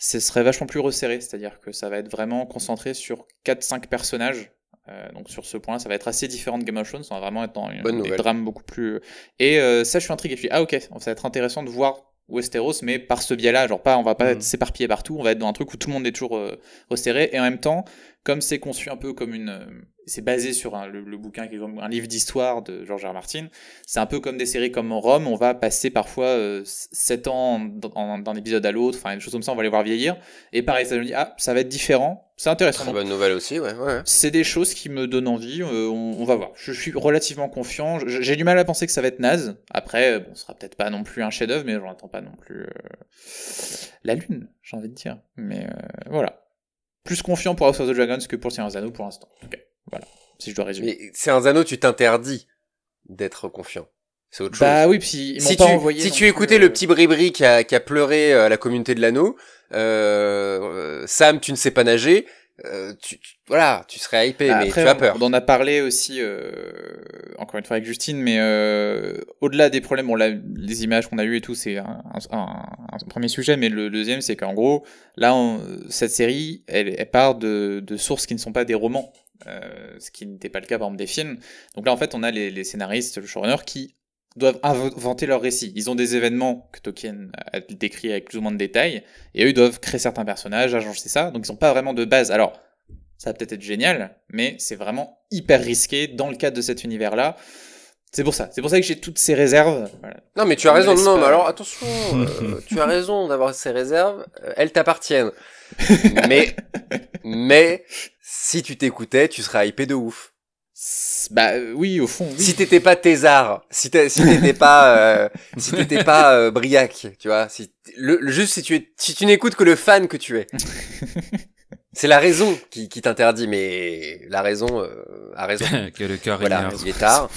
ce serait vachement plus resserré, c'est-à-dire que ça va être vraiment concentré sur 4-5 personnages. Euh, donc sur ce point-là, ça va être assez différent de Game of Thrones, on va vraiment être dans une, Bonne des drames beaucoup plus. Et euh, ça, je suis intrigué. Je dis ah ok, ça va être intéressant de voir Westeros, mais par ce biais-là, genre pas, on va pas être s'éparpiller partout, on va être dans un truc où tout le monde est toujours euh, resserré, et en même temps, comme c'est conçu un peu comme une, euh, c'est basé sur un- le, le bouquin qui est comme un livre d'histoire de George R. Martin, c'est un peu comme des séries comme Rome, on va passer parfois 7 ans dans- en- d'un épisode à l'autre, enfin des choses comme ça, on va les voir vieillir, et pareil, ça me dit ah ça va être différent, c'est intéressant. Très bonne nouvelle aussi, ouais. ouais. c'est des choses qui me donnent envie, euh, on, on va voir. Je suis relativement confiant. J'ai du mal à penser que ça va être naze. Après, bon, ce sera peut-être pas non plus un chef-d'œuvre, mais j'en attends pas non plus euh, la lune, j'ai envie de dire. Mais euh, voilà. Plus confiant pour House of the Dragons que pour Seigneur Anneaux pour l'instant. Cas, voilà. Si je dois résumer. Mais c'est un anneau, tu t'interdis d'être confiant. C'est autre chose. Bah oui, puis ils m'ont si pas tu, envoyé. si tu écoutais euh, le petit bribri qui a, qui a pleuré euh, à la communauté de l'anneau, euh, euh, Sam, tu ne sais pas nager, euh, tu, tu- voilà, tu serais hypé, Bah, mais tu as on- peur. On en a parlé aussi, euh, encore une fois avec Justine, mais euh, au-delà des problèmes, bon, là, les images qu'on a eues et tout, c'est un, un- un- un premier sujet, mais le deuxième, c'est qu'en gros, là, on- cette série, elle, elle part de, de sources qui ne sont pas des romans, euh, ce qui n'était pas le cas, par exemple, des films. Donc là, en fait, on a les, les scénaristes, le showrunner, qui doivent inventer leur récit. Ils ont des événements que Tolkien a décrits avec plus ou moins de détails, et eux, ils doivent créer certains personnages, agencer ça, donc ils n'ont pas vraiment de base. Alors, ça va peut-être être génial, mais c'est vraiment hyper risqué dans le cadre de cet univers-là. C'est pour ça. C'est pour ça que j'ai toutes ces réserves. Voilà. Non, mais tu as raison. Non, pas- mais alors attention, euh, tu as raison d'avoir ces réserves. euh, elles t'appartiennent. <laughs> mais, mais, si tu t'écoutais, tu serais hypé de ouf. Bah euh, oui, au fond, oui. Si t'étais pas Thésard, si t'es- si t'étais pas, euh, si t'étais pas euh, Briac, tu vois, si le, le- juste si tu es, si tu n'écoutes que le fan que tu es. <laughs> C'est la raison qui, qui t'interdit, mais la raison euh, a raison. <laughs> que le cœur Voilà, il est tard.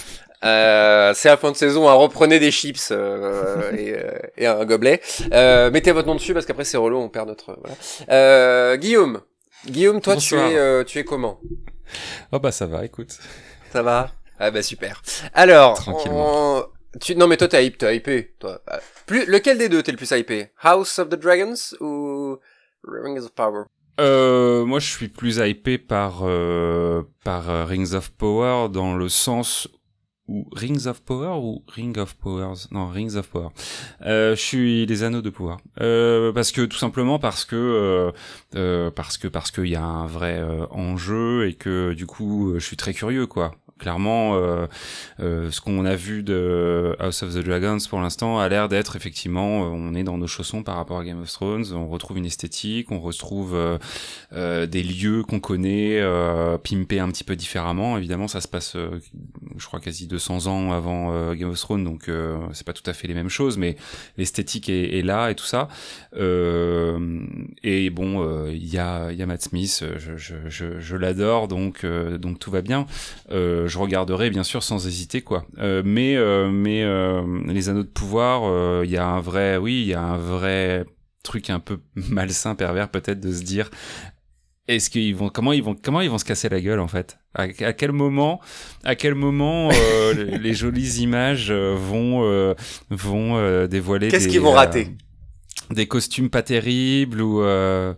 Euh, c'est la fin de saison, hein, reprenez des chips euh, <laughs> et, euh, et un gobelet. Euh, mettez votre nom dessus parce qu'après c'est relou, on perd notre... Voilà. Euh, Guillaume, Guillaume, toi, tu es, euh, tu es comment? Oh bah ça va, écoute. Ça va? Ah bah super. Alors, Tranquillement. tu... non mais toi t'es hype, t'es hypé. Toi. Euh, Plus... Lequel des deux t'es le plus hypé? House of the Dragons ou Rings of Power? Euh, moi, je suis plus hypé par euh, par euh, Rings of Power dans le sens où Rings of Power ou Ring of Powers? Non, Rings of Power. Euh, je suis les anneaux de pouvoir euh, parce que tout simplement parce que euh, euh, parce que parce qu'il y a un vrai euh, enjeu et que du coup, je suis très curieux quoi. Clairement, euh, euh, ce qu'on a vu de House of the Dragons pour l'instant a l'air d'être effectivement, euh, on est dans nos chaussons par rapport à Game of Thrones. On retrouve une esthétique, on retrouve euh, euh, des lieux qu'on connaît, euh, pimpés un petit peu différemment. Évidemment, ça se passe, je crois, quasi 200 ans avant Game of Thrones, donc c'est pas tout à fait les mêmes choses, mais l'esthétique est, là et tout ça. Et bon, il y a, y a Matt Smith, je, je, je, l'adore, donc donc tout va bien. Je regarderai bien sûr sans hésiter quoi. Euh, mais euh, mais euh, les anneaux de pouvoir, euh, il y a un vrai, oui, il y a un vrai truc un peu <laughs> malsain, pervers peut-être de se dire est-ce qu'ils vont comment ils vont comment ils vont se casser la gueule en fait? À, à quel moment à quel moment euh, les, <laughs> les jolies images euh, vont euh, vont euh, dévoiler Qu'est-ce qu'ils vont euh, rater des costumes pas terribles ou euh,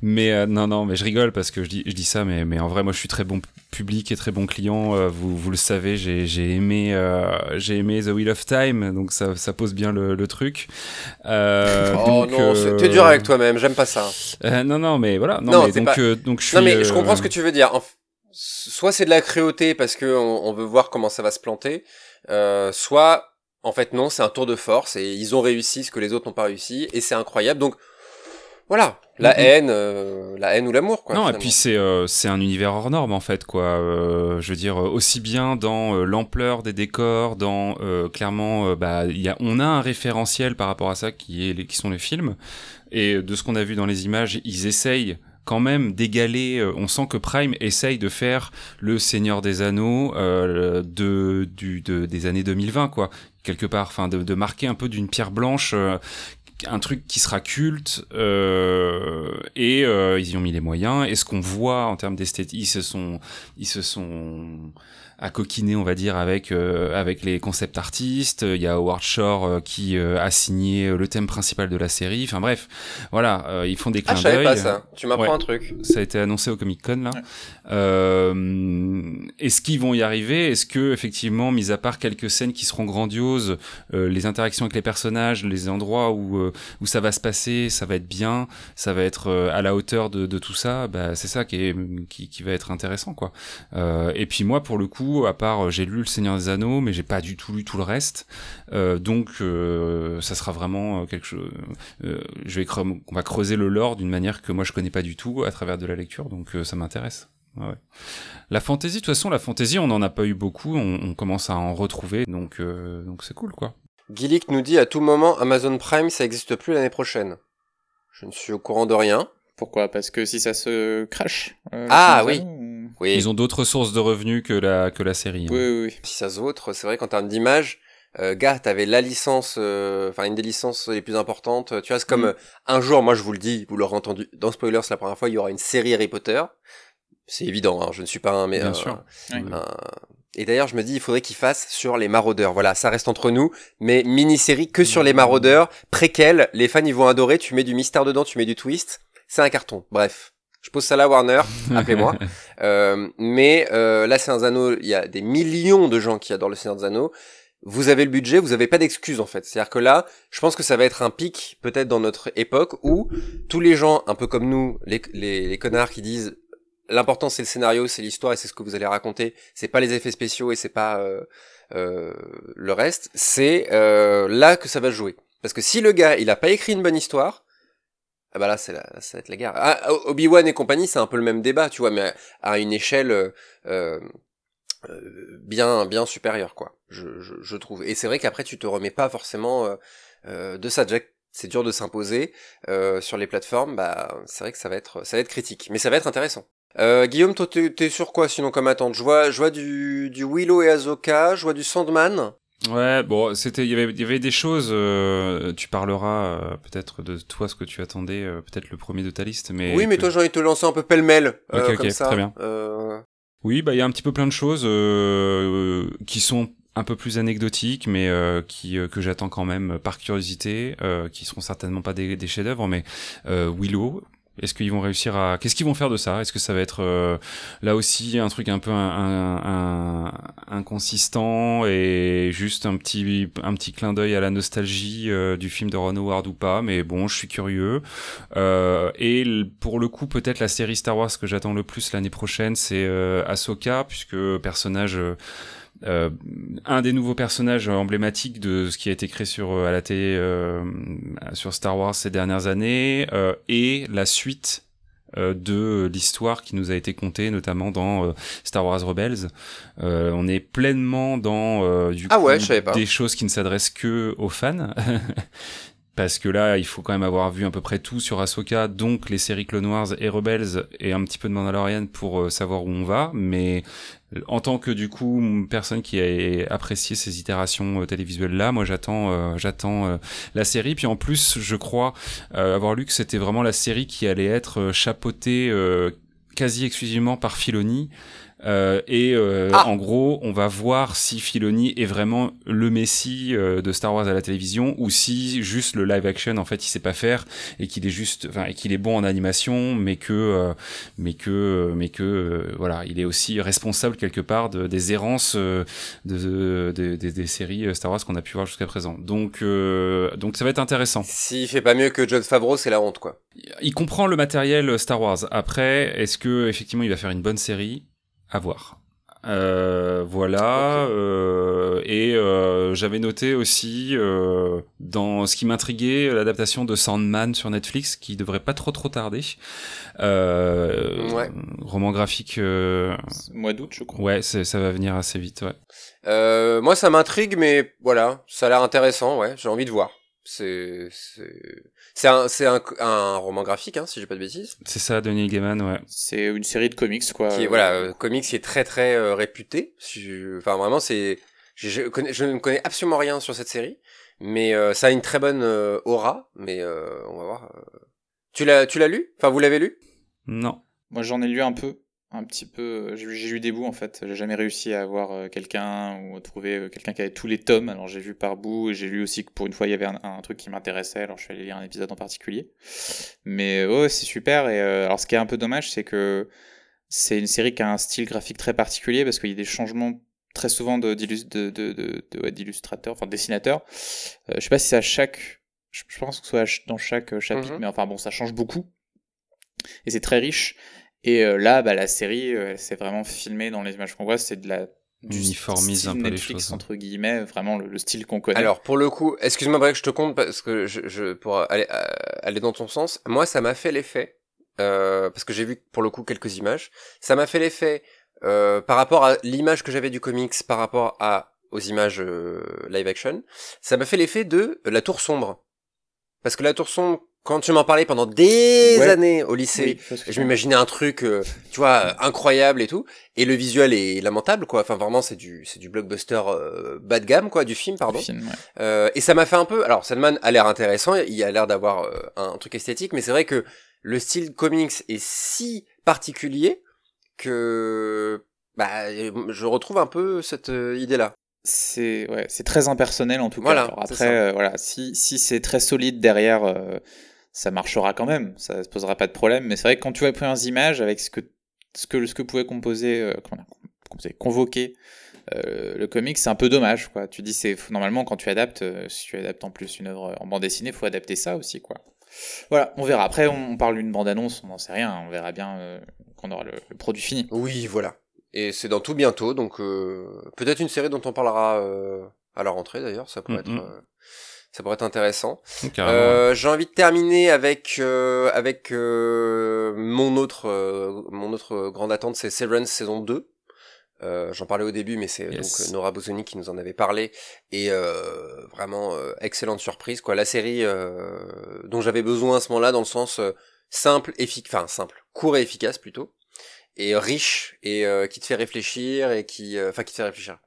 mais euh, non non mais je rigole parce que je dis je dis ça mais mais en vrai moi je suis très bon public et très bon client euh, vous vous le savez j'ai j'ai aimé euh, j'ai aimé The Wheel of Time donc ça ça pose bien le, le truc euh, Oh donc, non, t'es dur avec toi-même, j'aime pas ça. euh, non non mais voilà non, Non, mais donc pas- euh, donc je suis Non mais je comprends ce que tu veux dire. Soit c'est de la cruauté parce que on, on veut voir comment ça va se planter, euh, soit en fait non, c'est un tour de force et ils ont réussi ce que les autres n'ont pas réussi et c'est incroyable. Donc voilà, la Mhm. haine, euh, la haine ou l'amour quoi. non, et puis c'est euh, c'est un univers hors norme en fait quoi. Euh, je veux dire euh, aussi bien dans l'ampleur des décors, dans euh, clairement bah il y a on a un référentiel par rapport à ça qui est les, qui sont les films et de ce qu'on a vu dans les images, ils essayent quand même d'égaler. euh, on sent que Prime essaye de faire le Seigneur des Anneaux euh, de du de, des années 2020 quoi quelque part. Enfin de, de marquer un peu d'une pierre blanche. euh, un truc qui sera culte euh, et euh, ils y ont mis les moyens et ce qu'on voit en termes d'esthétique ils se sont ils se sont à coquiner on va dire avec euh, avec les concept artistes il y a Howard Shore euh, qui euh, a signé le thème principal de la série enfin bref voilà euh, ils font des Ah, clins je savais d'œil pas ça. Tu m'apprends Ouais. un truc. ça a été annoncé au Comic Con là. Euh, est-ce qu'ils vont y arriver? Est-ce que effectivement, mis à part quelques scènes qui seront grandioses, euh, les interactions avec les personnages, les endroits où euh, où ça va se passer, ça va être bien, ça va être euh, à la hauteur de, de tout ça. Bah, c'est ça qui est qui, qui va être intéressant quoi. Euh, et puis moi, pour le coup, à part j'ai lu Le Seigneur des Anneaux, mais j'ai pas du tout lu tout le reste. Donc ça sera vraiment quelque chose. je vais creu- on va creuser le lore d'une manière que moi je connais pas du tout à travers de la lecture, donc ça m'intéresse. Ouais. La fantaisie, de toute façon, la fantaisie, on n'en a pas eu beaucoup, on, on commence à en retrouver, donc euh, donc c'est cool quoi. Gillick nous dit à tout moment Amazon Prime ça existe plus l'année prochaine. Je ne suis au courant de rien. Pourquoi? Parce que si ça se crache. euh, Ah, oui. ou- Oui. Ils ont d'autres sources de revenus que la que la série. hein. Oui, oui, oui. si ça se vautre, c'est vrai qu'en termes d'image, euh, gars, t'avais la licence, euh, enfin une des licences les plus importantes. Tu vois, c'est comme Mm. euh, un jour, moi je vous le dis, vous l'aurez entendu dans Spoilers la première fois, il y aura une série Harry Potter. C'est évident, hein, je ne suis pas un... Mais, Bien un- sûr. Oui. un- Et d'ailleurs, je me dis, il faudrait qu'il fasse sur les maraudeurs. Voilà, ça reste entre nous, mais mini-série que sur les maraudeurs, préquel, les fans ils vont adorer, tu mets du mystère dedans, tu mets du twist, c'est un carton. Bref, je pose ça là, Warner, <laughs> appelez-moi. Euh, mais euh, là, c'est un anneau. Il y a des millions de gens qui adorent le Seigneur des Anneaux. Vous avez le budget, vous avez pas d'excuses en fait. C'est-à-dire que là, je pense que ça va être un pic peut-être dans notre époque où tous les gens, un peu comme nous, les, les, les connards qui disent l'important c'est le scénario, c'est l'histoire et c'est ce que vous allez raconter. C'est pas les effets spéciaux et c'est pas euh, euh, le reste. C'est euh, là que ça va jouer. Parce que si le gars il a pas écrit une bonne histoire, ah bah là, c'est la, ça va être la guerre. Ah, Obi-Wan et compagnie, c'est un peu le même débat, tu vois, mais à une échelle euh, euh, bien bien supérieure, quoi. Je, je, je trouve. Et c'est vrai qu'après, tu te remets pas forcément euh, de ça. Jack, c'est dur de s'imposer euh, sur les plateformes. Bah, c'est vrai que ça va être ça va être critique, mais ça va être intéressant. Euh, Guillaume, toi, t'es, t'es sur quoi sinon comme attente? Je vois, je vois du, du Willow et Azoka, je vois du Sandman. Ouais, bon, c'était, il y avait, il y avait des choses. Euh, tu parleras euh, peut-être de toi, ce que tu attendais, peut-être le premier de ta liste, mais. Oui, mais toi, j'ai envie de te lancer un peu pêle-mêle, Ok, ok, comme ça. très bien. Oui, bah il y a un petit peu plein de choses qui sont un peu plus anecdotiques, mais euh, qui euh, que j'attends quand même par curiosité, euh, qui seront certainement pas des, des chefs-d'œuvre, mais Willow. Est-ce qu'ils vont réussir à Qu'est-ce qu'ils vont faire de ça? Est-ce que ça va être euh, là aussi un truc un peu un, un- un- inconsistant et juste un petit un petit clin d'œil à la nostalgie euh, du film de Ron Howard ou pas? Mais bon, je suis curieux. Euh, et pour le coup, peut-être la série Star Wars que j'attends le plus l'année prochaine, c'est euh, Ahsoka, puisque personnage, euh, un des nouveaux personnages emblématiques de ce qui a été créé sur euh, à la télé euh, sur Star Wars ces dernières années, euh, et la suite euh, de l'histoire qui nous a été contée, notamment dans euh, Star Wars Rebels. Euh, on est pleinement dans euh, du Ah coup, ouais, je savais pas. des choses qui ne s'adressent que aux fans. <laughs> Parce que là, il faut quand même avoir vu à peu près tout sur Ahsoka, donc les séries Clone Wars et Rebels et un petit peu de Mandalorian pour euh, savoir où on va. Mais en tant que du coup personne qui a apprécié ces itérations euh, télévisuelles là, moi j'attends euh, j'attends la série. Puis en plus, je crois avoir lu que c'était vraiment la série qui allait être chapeautée quasi exclusivement par Filoni. Euh, et euh, Ah. en gros, on va voir si Filoni est vraiment le messie euh, de Star Wars à la télévision ou si juste le live action en fait il sait pas faire et qu'il est juste, enfin et qu'il est bon en animation, mais que euh, mais que mais que euh, voilà, il est aussi responsable quelque part de, des errances euh, de, de- des- des séries euh, Star Wars qu'on a pu voir jusqu'à présent. Donc euh, donc ça va être intéressant. S'il fait pas mieux que John Favreau, c'est la honte, quoi. Il comprend le matériel Star Wars. Après, est-ce que effectivement il va faire une bonne série? À voir. Euh, voilà. Euh, et euh, j'avais noté aussi euh, dans ce qui m'intriguait l'adaptation de Sandman sur Netflix, qui devrait pas trop trop tarder. Euh, Ouais. Roman graphique. euh, Mois d'août, je crois. ouais, ça va venir assez vite. Ouais. Euh, moi, ça m'intrigue, mais voilà, ça a l'air intéressant, ouais, j'ai envie de voir. C'est, c'est, un, c'est un, un roman graphique, hein, si j'ai pas de bêtises. C'est ça, Denis Gaiman. Ouais. C'est une série de comics, quoi. Qui est, voilà, euh, comics qui est très très euh, réputé. Enfin, vraiment, c'est, je, je, connais, je ne connais absolument rien sur cette série, mais euh, ça a une très bonne euh, aura. Mais euh, on va voir. Tu l'as, tu l'as lu? Enfin, vous l'avez lu? Non. Moi, j'en ai lu un peu, un petit peu. J'ai j'ai lu des bouts en fait. J'ai jamais réussi à avoir euh, quelqu'un ou à trouver euh, quelqu'un qui avait tous les tomes. Alors j'ai vu par bout et j'ai lu aussi que pour une fois il y avait un, un truc qui m'intéressait. Alors je suis allé lire un épisode en particulier. Mais euh, ouais, c'est super. Et euh, alors ce qui est un peu dommage, c'est que c'est une série qui a un style graphique très particulier parce qu'il y a des changements très souvent de d'illus- de- de- de- de- ouais, d'illustrateurs, enfin de dessinateurs. Euh, je sais pas si c'est à chaque. Je pense que ce soit dans chaque euh, chapitre, Mhm. mais enfin bon, ça change beaucoup. Et c'est très riche. Et euh, là, bah, la série, euh, c'est vraiment filmé dans les images qu'on voit, c'est de la du Uniformise un peu les Netflix choses, hein. entre guillemets, vraiment le, le style qu'on connaît. Alors pour le coup, excuse-moi Brek, je te compte parce que je, je pour aller euh, aller dans ton sens, moi ça m'a fait l'effet euh, parce que j'ai vu pour le coup quelques images, ça m'a fait l'effet euh, par rapport à l'image que j'avais du comics par rapport à aux images euh, live action, ça m'a fait l'effet de la tour sombre. Parce que la tour sombre quand tu m'en parlais pendant des Ouais. années au lycée, Oui, je m'imaginais un truc, euh, tu vois, incroyable et tout. Et le visuel est lamentable, quoi. Enfin, vraiment, c'est du, c'est du blockbuster euh, bas de gamme, quoi, du film, pardon. Le film, ouais. Euh, et ça m'a fait un peu. Alors, Sandman a l'air intéressant, il a l'air d'avoir euh, un truc esthétique, mais c'est vrai que le style comics est si particulier que bah, je retrouve un peu cette euh, idée-là. C'est ouais, c'est très impersonnel en tout cas. Voilà, Alors après, euh, voilà, si si c'est très solide derrière, euh, ça marchera quand même, ça se posera pas de problème. Mais c'est vrai que quand tu vois les premières images avec ce que ce que ce que pouvait composer, euh, convoquer euh, le comic, c'est un peu dommage quoi. Tu dis c'est normalement quand tu adaptes, euh, si tu adaptes en plus une œuvre en bande dessinée, faut adapter ça aussi quoi. Voilà, on verra. Après, on parle d'une bande annonce, on n'en sait rien. On verra bien euh, quand on aura le, le produit fini. Oui, voilà. Et c'est dans tout bientôt, donc euh, peut-être une série dont on parlera euh, à la rentrée d'ailleurs, ça pourrait être. Euh, ça pourrait être intéressant. Euh, J'ai envie de terminer avec euh, avec euh, mon autre euh, mon autre grande attente, c'est Severance saison 2. Euh, J'en parlais au début, mais c'est Yes. donc Nora Bosoni qui nous en avait parlé et euh, vraiment euh, excellente surprise quoi. La série euh, dont j'avais besoin à ce moment-là, dans le sens euh, simple, efficace, enfin simple, court et efficace plutôt, et riche et euh, qui te fait réfléchir et qui, euh, enfin qui te fait réfléchir.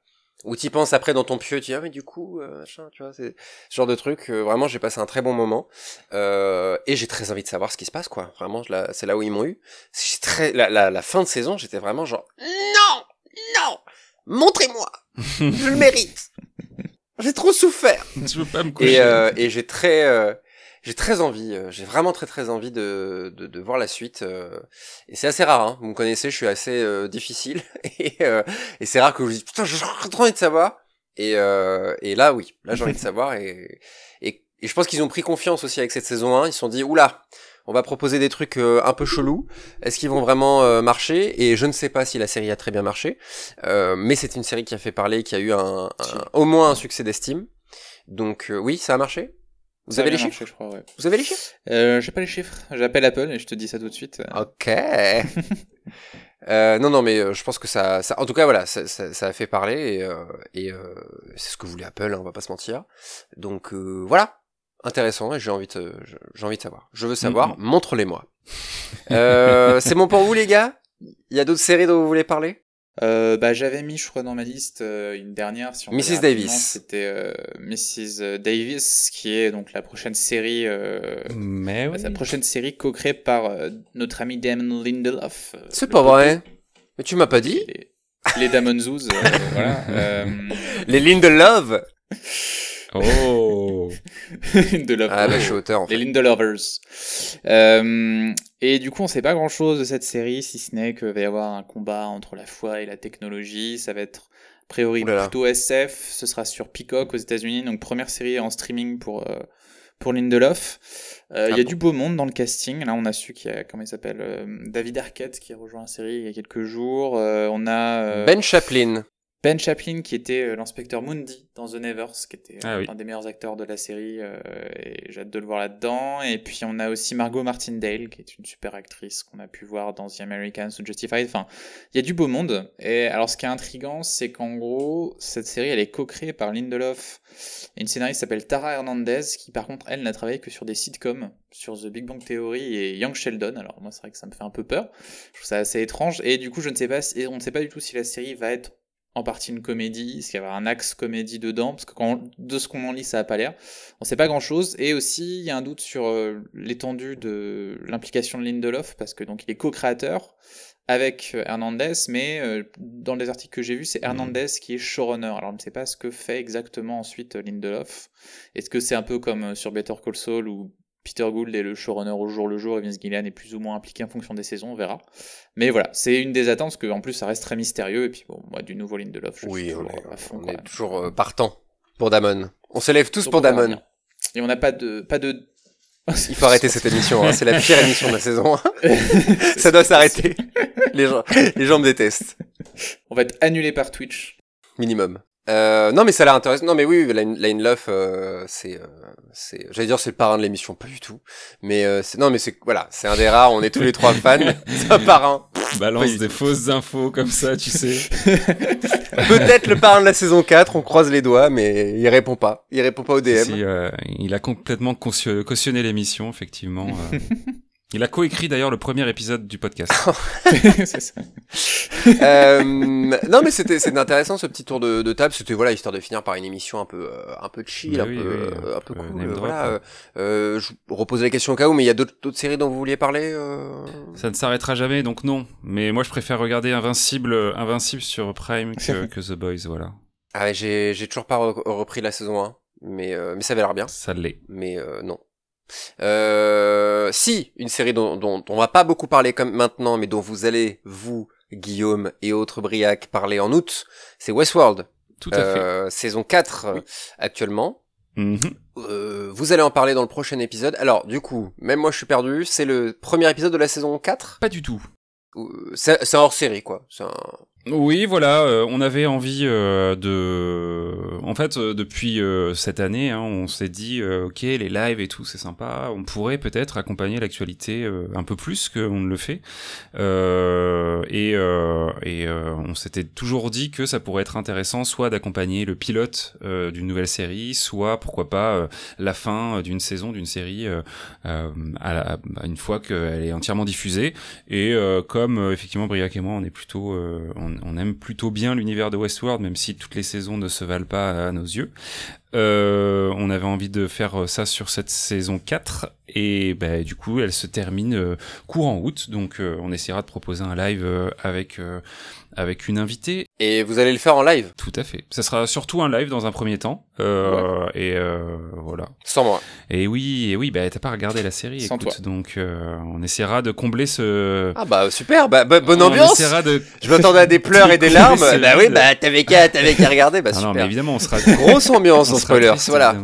Ou t'y penses après dans ton pieu, tu dis ah mais du coup, euh, machin, tu vois, c'est ce genre de truc. euh, vraiment, j'ai passé un très bon moment euh, et j'ai très envie de savoir ce qui se passe, quoi. Vraiment, c'est là où ils m'ont eu. C'est très la, la, la fin de saison, j'étais vraiment genre non, non, montrez-moi, je le mérite. <laughs> J'ai trop souffert. Je veux pas me coucher. Et, euh, et j'ai très, euh, j'ai très envie, euh, j'ai vraiment très très envie de, de, de voir la suite. euh, et c'est assez rare, hein. vous me connaissez, je suis assez euh, difficile. <laughs> Et, euh, et c'est rare que je vous dise, putain, j'ai trop envie de savoir. Et, euh, et là, oui, là j'ai envie de savoir. Et, et, et je pense qu'ils ont pris confiance aussi avec cette saison 1. Ils se sont dit, oula, on va proposer des trucs euh, un peu chelous. Est-ce qu'ils vont vraiment euh, marcher? Et je ne sais pas si la série a très bien marché. Euh, mais c'est une série qui a fait parler, qui a eu un, un- au moins un succès d'estime. Donc euh, oui, ça a marché. Vous Ça avez les chiffres marché, je crois, ouais. Vous avez les chiffres? Euh, j'ai pas les chiffres. J'appelle Apple et je te dis ça tout de suite. Ok. <laughs> Euh, non, non, mais euh, je pense que ça, ça, en tout cas, voilà, ça, ça, ça a fait parler et, euh, et euh, c'est ce que voulait Apple, hein, on va pas se mentir. Donc euh, voilà, intéressant et j'ai envie de, j'ai envie de savoir. Je veux savoir, montre-les-moi. Euh, <laughs> c'est bon pour vous les gars? Il y a d'autres séries dont vous voulez parler? Euh, bah, j'avais mis, je crois, dans ma liste euh, une dernière. Si on Mrs. Davis. C'était euh, Mrs. Davis, qui est donc la prochaine série. Euh, Mais oui. Sa prochaine série co-créée par euh, notre ami Damon Lindelof. euh, C'est pas vrai. Mais tu m'as pas dit Les, les Damon Zoos, euh, <laughs> voilà. Euh, Les Lindelof <laughs> Oh. <laughs> Lindelof. Ah bah je suis auteur en Les fait. Lindelovers. Euh, et du coup, on sait pas grand chose de cette série, si ce n'est qu'il va y avoir un combat entre la foi et la technologie. Ça va être, a priori, plutôt SF. Ce sera sur Peacock aux États-Unis. Donc, première série en streaming pour, euh, pour Lindelof. Euh, Il Ah y a bon du beau monde dans le casting. Là, on a su qu'il y a, comment il s'appelle, euh, David Arquette qui a rejoint la série il y a quelques jours. Euh, on a Ben Chaplin. Ben Chaplin, qui était euh, l'inspecteur Mundi dans The Nevers, qui était euh, Ah oui. un des meilleurs acteurs de la série, euh, et j'ai hâte de le voir là-dedans. Et puis on a aussi Margot Martindale, qui est une super actrice qu'on a pu voir dans The Americans ou Justified. Enfin, il y a du beau monde. Et alors, ce qui est intriguant, c'est qu'en gros, cette série, elle est co-créée par Lindelof et une scénariste s'appelle Tara Hernandez, qui par contre, elle n'a travaillé que sur des sitcoms, sur The Big Bang Theory et Young Sheldon. Alors moi, c'est vrai que ça me fait un peu peur. Je trouve ça assez étrange. Et du coup, je ne sais pas, si- on ne sait pas du tout si la série va être en partie une comédie, est-ce qu'il y avoir un axe comédie dedans, parce que quand, de ce qu'on en lit, ça a pas l'air. On sait pas grand-chose, et aussi, il y a un doute sur euh, l'étendue de l'implication de Lindelof, parce que donc il est co-créateur avec euh, Hernandez, mais euh, dans les articles que j'ai vus, c'est Hernandez qui est showrunner. Alors, on ne sait pas ce que fait exactement ensuite Lindelof. Est-ce que c'est un peu comme sur Better Call Saul, où Peter Gould est le showrunner au jour le jour, et Vince Gillian est plus ou moins impliqué en fonction des saisons, on verra. Mais voilà, c'est une des attentes, parce qu'en plus, ça reste très mystérieux, et puis bon, moi, du nouveau Lindelof, je suis Oui, on toujours est, à fond. on est toujours euh, partant pour Damon. On se lève tous pour Damon. Et on n'a pas de, pas de. <laughs> Il faut arrêter cette émission, hein. c'est la pire émission de la saison. <laughs> Ça doit s'arrêter. Les gens, les gens me détestent. On va être annulé par Twitch. Minimum. Euh, non mais ça a l'air intéressant. Non mais oui, Line, Line Love, euh, c'est, euh, c'est, j'allais dire c'est le parrain de l'émission, pas du tout. Mais euh, c'est, non mais c'est, voilà, c'est un des rares. On est tous les trois fans. <laughs> C'est un parrain. Balance des fausses infos comme ça, tu sais. <laughs> Peut-être le parrain de la saison 4. On croise les doigts, mais il répond pas. Il répond pas au DM. Si, euh, il a complètement caution- cautionné l'émission, effectivement. <laughs> il a coécrit d'ailleurs le premier épisode du podcast. <laughs> <laughs> c'est ça. Euh, non mais c'était c'était intéressant ce petit tour de, de table c'était voilà histoire de finir par une émission un peu euh, un peu chill Bah un oui, peu oui, euh, un peu cool drop, voilà hein. euh, je vous repose la question au cas où mais il y a d'autres séries dont vous vouliez parler euh... Ça ne s'arrêtera jamais, donc non. Mais moi, je préfère regarder Invincible, Invincible sur Prime <laughs> que, que The Boys, voilà. ah ouais, j'ai j'ai toujours pas re- repris la saison 1 mais euh, mais ça avait l'air bien Ça l'est. mais euh, non euh, si une série dont, dont on va pas beaucoup parler comme maintenant mais dont vous allez vous Guillaume et autres Briac parler en août c'est Westworld Tout à fait. euh, saison 4 euh, actuellement Mhm. Euh, vous allez en parler dans le prochain épisode. Alors, du coup, même moi je suis perdu. C'est le premier épisode de la saison 4 Pas du tout. Ou- C'est c'est un hors série, quoi. C'est un... Oui, voilà, euh, on avait envie euh, de... En fait, euh, depuis euh, cette année, hein, on s'est dit, euh, ok, les lives et tout, c'est sympa, on pourrait peut-être accompagner l'actualité euh, un peu plus qu'on ne le fait. Et et on s'était toujours dit que ça pourrait être intéressant soit d'accompagner le pilote d'une nouvelle série, soit, pourquoi pas, la fin d'une saison, d'une série, à la- à une fois qu'elle est entièrement diffusée. Et comme effectivement Briac et moi, on est plutôt, euh, on aime plutôt bien l'univers de Westworld, même si toutes les saisons ne se valent pas à nos yeux. Euh, on avait envie de faire ça sur cette saison 4 et bah, du coup elle se termine euh, courant août donc euh, on essaiera de proposer un live euh, avec avec une invitée. Et vous allez le faire en live? Tout à fait. Ça sera surtout un live dans un premier temps. Euh, Et euh, voilà. Sans moi. Et oui, et oui, bah t'as pas regardé la série, Sans écoute, toi. donc euh, on essaiera de combler ce. Ah bah super, bah, bah bonne ambiance. On essaiera de. <laughs> Je m'attendais à des <laughs> pleurs et des larmes. Bah oui, bah t'avais qu'à, t'avais qu'à regarder, bah super. <laughs> Non, mais évidemment, on sera. Grosse ambiance en spoilers, voilà.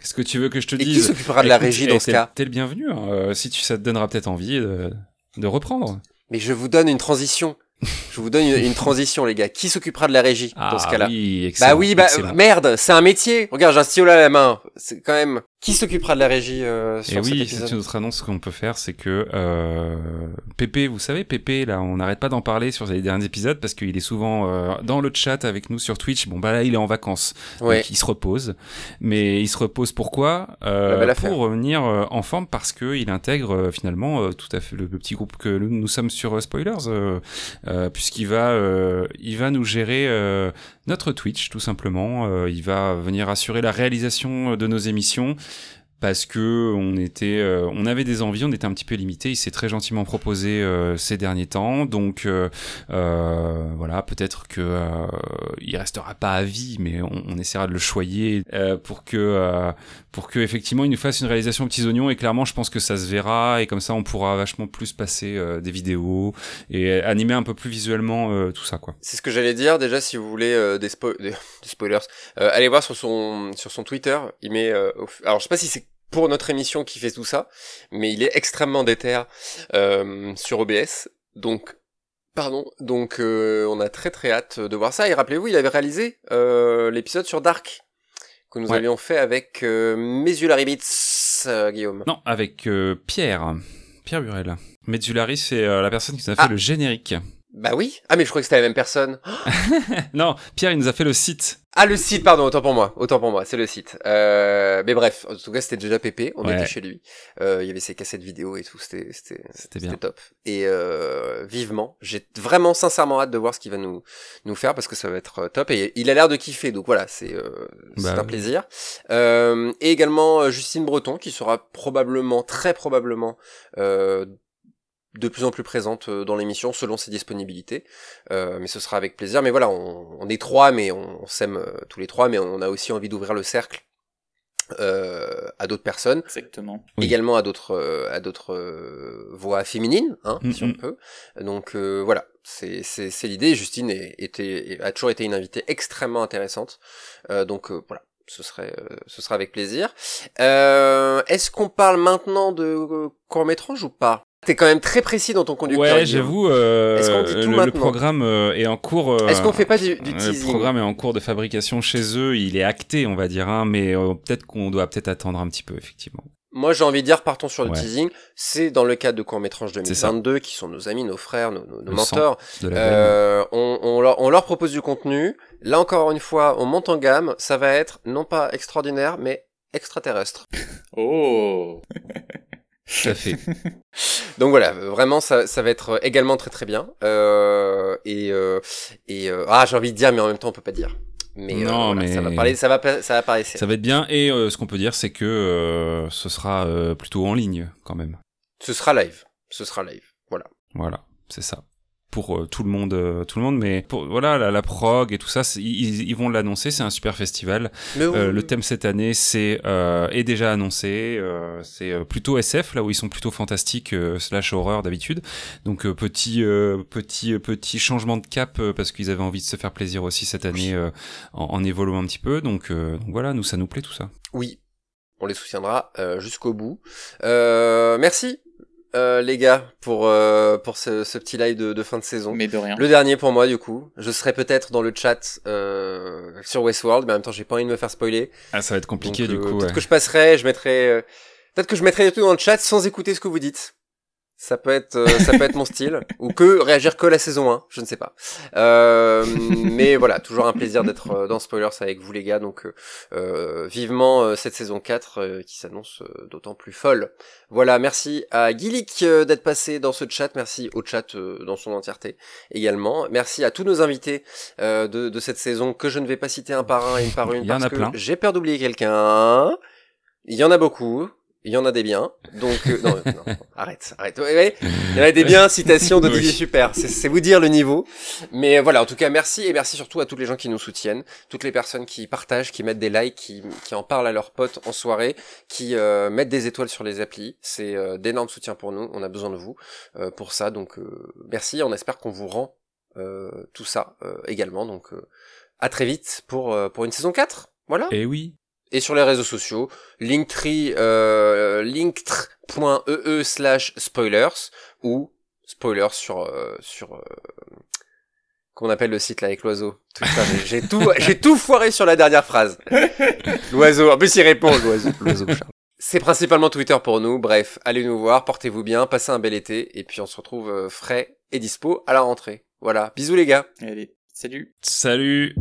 Qu'est-ce que tu veux que je te et dise? Qui s'occupera de la régie dans ce cas? T'es le bienvenu. Hein. Euh, si tu, ça te donnera peut-être envie de, de reprendre. Mais je vous donne une transition. Je vous donne une, une, transition, les gars. Qui s'occupera de la régie ah, dans ce cas-là oui, Bah oui, bah merde, c'est un métier. Regarde, j'ai un stylo à la main. C'est quand même. Qui s'occupera de la régie euh, sur Et oui, c'est une autre annonce qu'on peut faire, c'est que euh, Pépé, vous savez, Pépé, là, on n'arrête pas d'en parler sur les derniers épisodes parce qu'il est souvent euh, dans le chat avec nous sur Twitch. Bon, bah là, il est en vacances, ouais. donc il se repose. Mais il se repose pourquoi? Euh, Pour revenir euh, en forme parce que il intègre euh, finalement euh, tout à fait le, le, petit groupe que nous, nous sommes sur Spoilers, puisqu'il va, il va nous gérer notre Twitch tout simplement. il va venir assurer la réalisation de nos émissions parce que on était, euh, on avait des envies, on était un petit peu limité. Il s'est très gentiment proposé euh, ces derniers temps, donc euh, voilà, peut-être que il restera pas à vie, mais on, on essaiera de le choyer pour que, pour que effectivement il nous fasse une réalisation aux petits oignons. Et clairement, je pense que ça se verra et comme ça, on pourra vachement plus passer des vidéos et animer un peu plus visuellement tout ça, quoi. C'est ce que j'allais dire. Déjà, si vous voulez des, <laughs> des, spoilers, allez voir sur son sur son Twitter. Il met, alors je sais pas si c'est pour notre émission qui fait tout ça, mais il est extrêmement déter euh, sur OBS. Donc, pardon, donc euh, on a très très hâte de voir ça. Et rappelez-vous, il avait réalisé euh, l'épisode sur Dark que nous Ouais. avions fait avec euh, euh, Guillaume. Non, avec Pierre, Pierre Burel. Metzulari, c'est la personne qui nous a fait Ah. le générique. Bah oui. Ah mais je croyais que c'était la même personne. <laughs> non, Pierre, il nous a fait le site. Ah le site, pardon, autant pour moi, autant pour moi, c'est le site. Euh, mais bref, en tout cas c'était déjà Pépé, on Ouais. était chez lui. Euh, il y avait ses cassettes vidéo et tout, c'était c'était top. Et euh, vivement, j'ai vraiment sincèrement hâte de voir ce qu'il va nous nous faire parce que ça va être top. Et il a l'air de kiffer, donc voilà, c'est euh, c'est Bah un oui. plaisir. Euh, et également Justine Breton qui sera probablement, très probablement. De plus en plus présente euh, dans l'émission selon ses disponibilités. Euh, mais ce sera avec plaisir. Mais voilà, on, on est trois, mais on, on s'aime euh, tous les trois, mais on a aussi envie d'ouvrir le cercle euh, à d'autres personnes, Exactement. Oui. également à d'autres euh, à d'autres euh, voix féminines, hein, Mm, si on peut. Donc euh, voilà, c'est c'est c'est l'idée. Justine est, était a toujours été une invitée extrêmement intéressante. Euh, donc euh, voilà. Ce serait, euh, ce sera avec plaisir. Euh, Est-ce qu'on parle maintenant de euh, court métrage ou pas? T'es quand même très précis dans ton conducteur. Ouais, j'avoue, euh, Est-ce qu'on dit tout le, le programme euh, est en cours. euh, Est-ce qu'on fait pas du, du Le teasing programme est en cours de fabrication chez eux, il est acté, on va dire, hein, mais euh, peut-être qu'on doit peut-être attendre un petit peu, effectivement. Moi, j'ai envie de dire, partons sur le Ouais. teasing. C'est dans le cadre de court métrage C'est ça. 2022, qui sont nos amis, nos frères, nos, nos, nos Le mentors. De la veine. Euh, on, on, leur, on leur propose du contenu. Là encore une fois, on monte en gamme. Ça va être non pas extraordinaire, mais extraterrestre. Oh <laughs> Tout à fait. <laughs> Donc voilà, vraiment, ça, ça va être également très très bien. Euh, et euh, et euh, ah, j'ai envie de dire, mais en même temps, on peut pas dire. Mais, euh, Non, voilà, mais- ça va parler, ça va, ça va parler. Ça va être bien, et euh, ce qu'on peut dire, c'est que euh, ce sera euh, plutôt en ligne, quand même. Ce sera live. Ce sera live. Voilà. Voilà, c'est ça. Pour euh, tout le monde, euh, tout le monde, mais pour, voilà, la, la prog et tout ça, ils, ils vont l'annoncer. C'est un super festival. Mais Euh, oui, le thème cette année, c'est euh, est déjà annoncé. euh, c'est euh, plutôt SF, là où ils sont plutôt fantastiques euh, slash horreur d'habitude. Donc euh, petit euh, petit petit changement de cap euh, parce qu'ils avaient envie de se faire plaisir aussi cette année euh, en, en évoluant un petit peu. Donc, euh, donc voilà, nous ça nous plaît tout ça. Oui, on les soutiendra euh, jusqu'au bout. Euh, merci euh, les gars pour euh, pour ce, ce petit live de, de fin de saison. Mais de rien. Le dernier pour moi du coup. Je serai peut-être dans le chat euh, sur Westworld, mais en même temps j'ai pas envie de me faire spoiler. Ah, ça va être compliqué Donc, du euh, coup. Peut-être ouais. que je passerai, je mettrai, euh, peut-être que je mettrai des trucs dans le chat sans écouter ce que vous dites. Ça peut être, euh, ça peut être mon style, ou que réagir que la saison 1, je ne sais pas. Euh, mais voilà, toujours un plaisir d'être euh, dans Spoilers avec vous les gars, donc euh, vivement cette saison 4 qui s'annonce d'autant plus folle. Voilà, merci à Gillick d'être passé dans ce chat, merci au chat dans son entièreté également. Merci à tous nos invités de, de, cette saison que je ne vais pas citer un par un et une par une parce que j'ai peur d'oublier quelqu'un. Il y en a beaucoup il y en a des biens, donc euh, non, <laughs> non, arrête, arrête. Ouais, Il y en a des biens, <laughs> citations de Didier Super, c'est vous dire le niveau. Mais euh, voilà, en tout cas, merci et merci surtout à tous les gens qui nous soutiennent, toutes les personnes qui partagent, qui mettent des likes, qui, qui en parlent à leurs potes en soirée, qui euh, mettent des étoiles sur les applis. C'est d'énormes soutiens pour nous. On a besoin de vous pour ça, donc merci. On espère qu'on vous rend tout ça également. Donc à très vite pour pour une saison 4. Voilà. Et oui et sur les réseaux sociaux, linktree, euh, linktr.ee e slash spoilers ou spoilers sur, euh, sur, euh, qu'on appelle le site là avec l'oiseau? J'ai tout, <laughs> j'ai tout foiré sur la dernière phrase. L'oiseau, en plus il répond l'oiseau, l'oiseau C'est principalement Twitter pour nous. Bref, allez nous voir, portez-vous bien, passez un bel été, et puis on se retrouve euh, frais et dispo à la rentrée. Voilà. Bisous les gars. Allez, salut. Salut.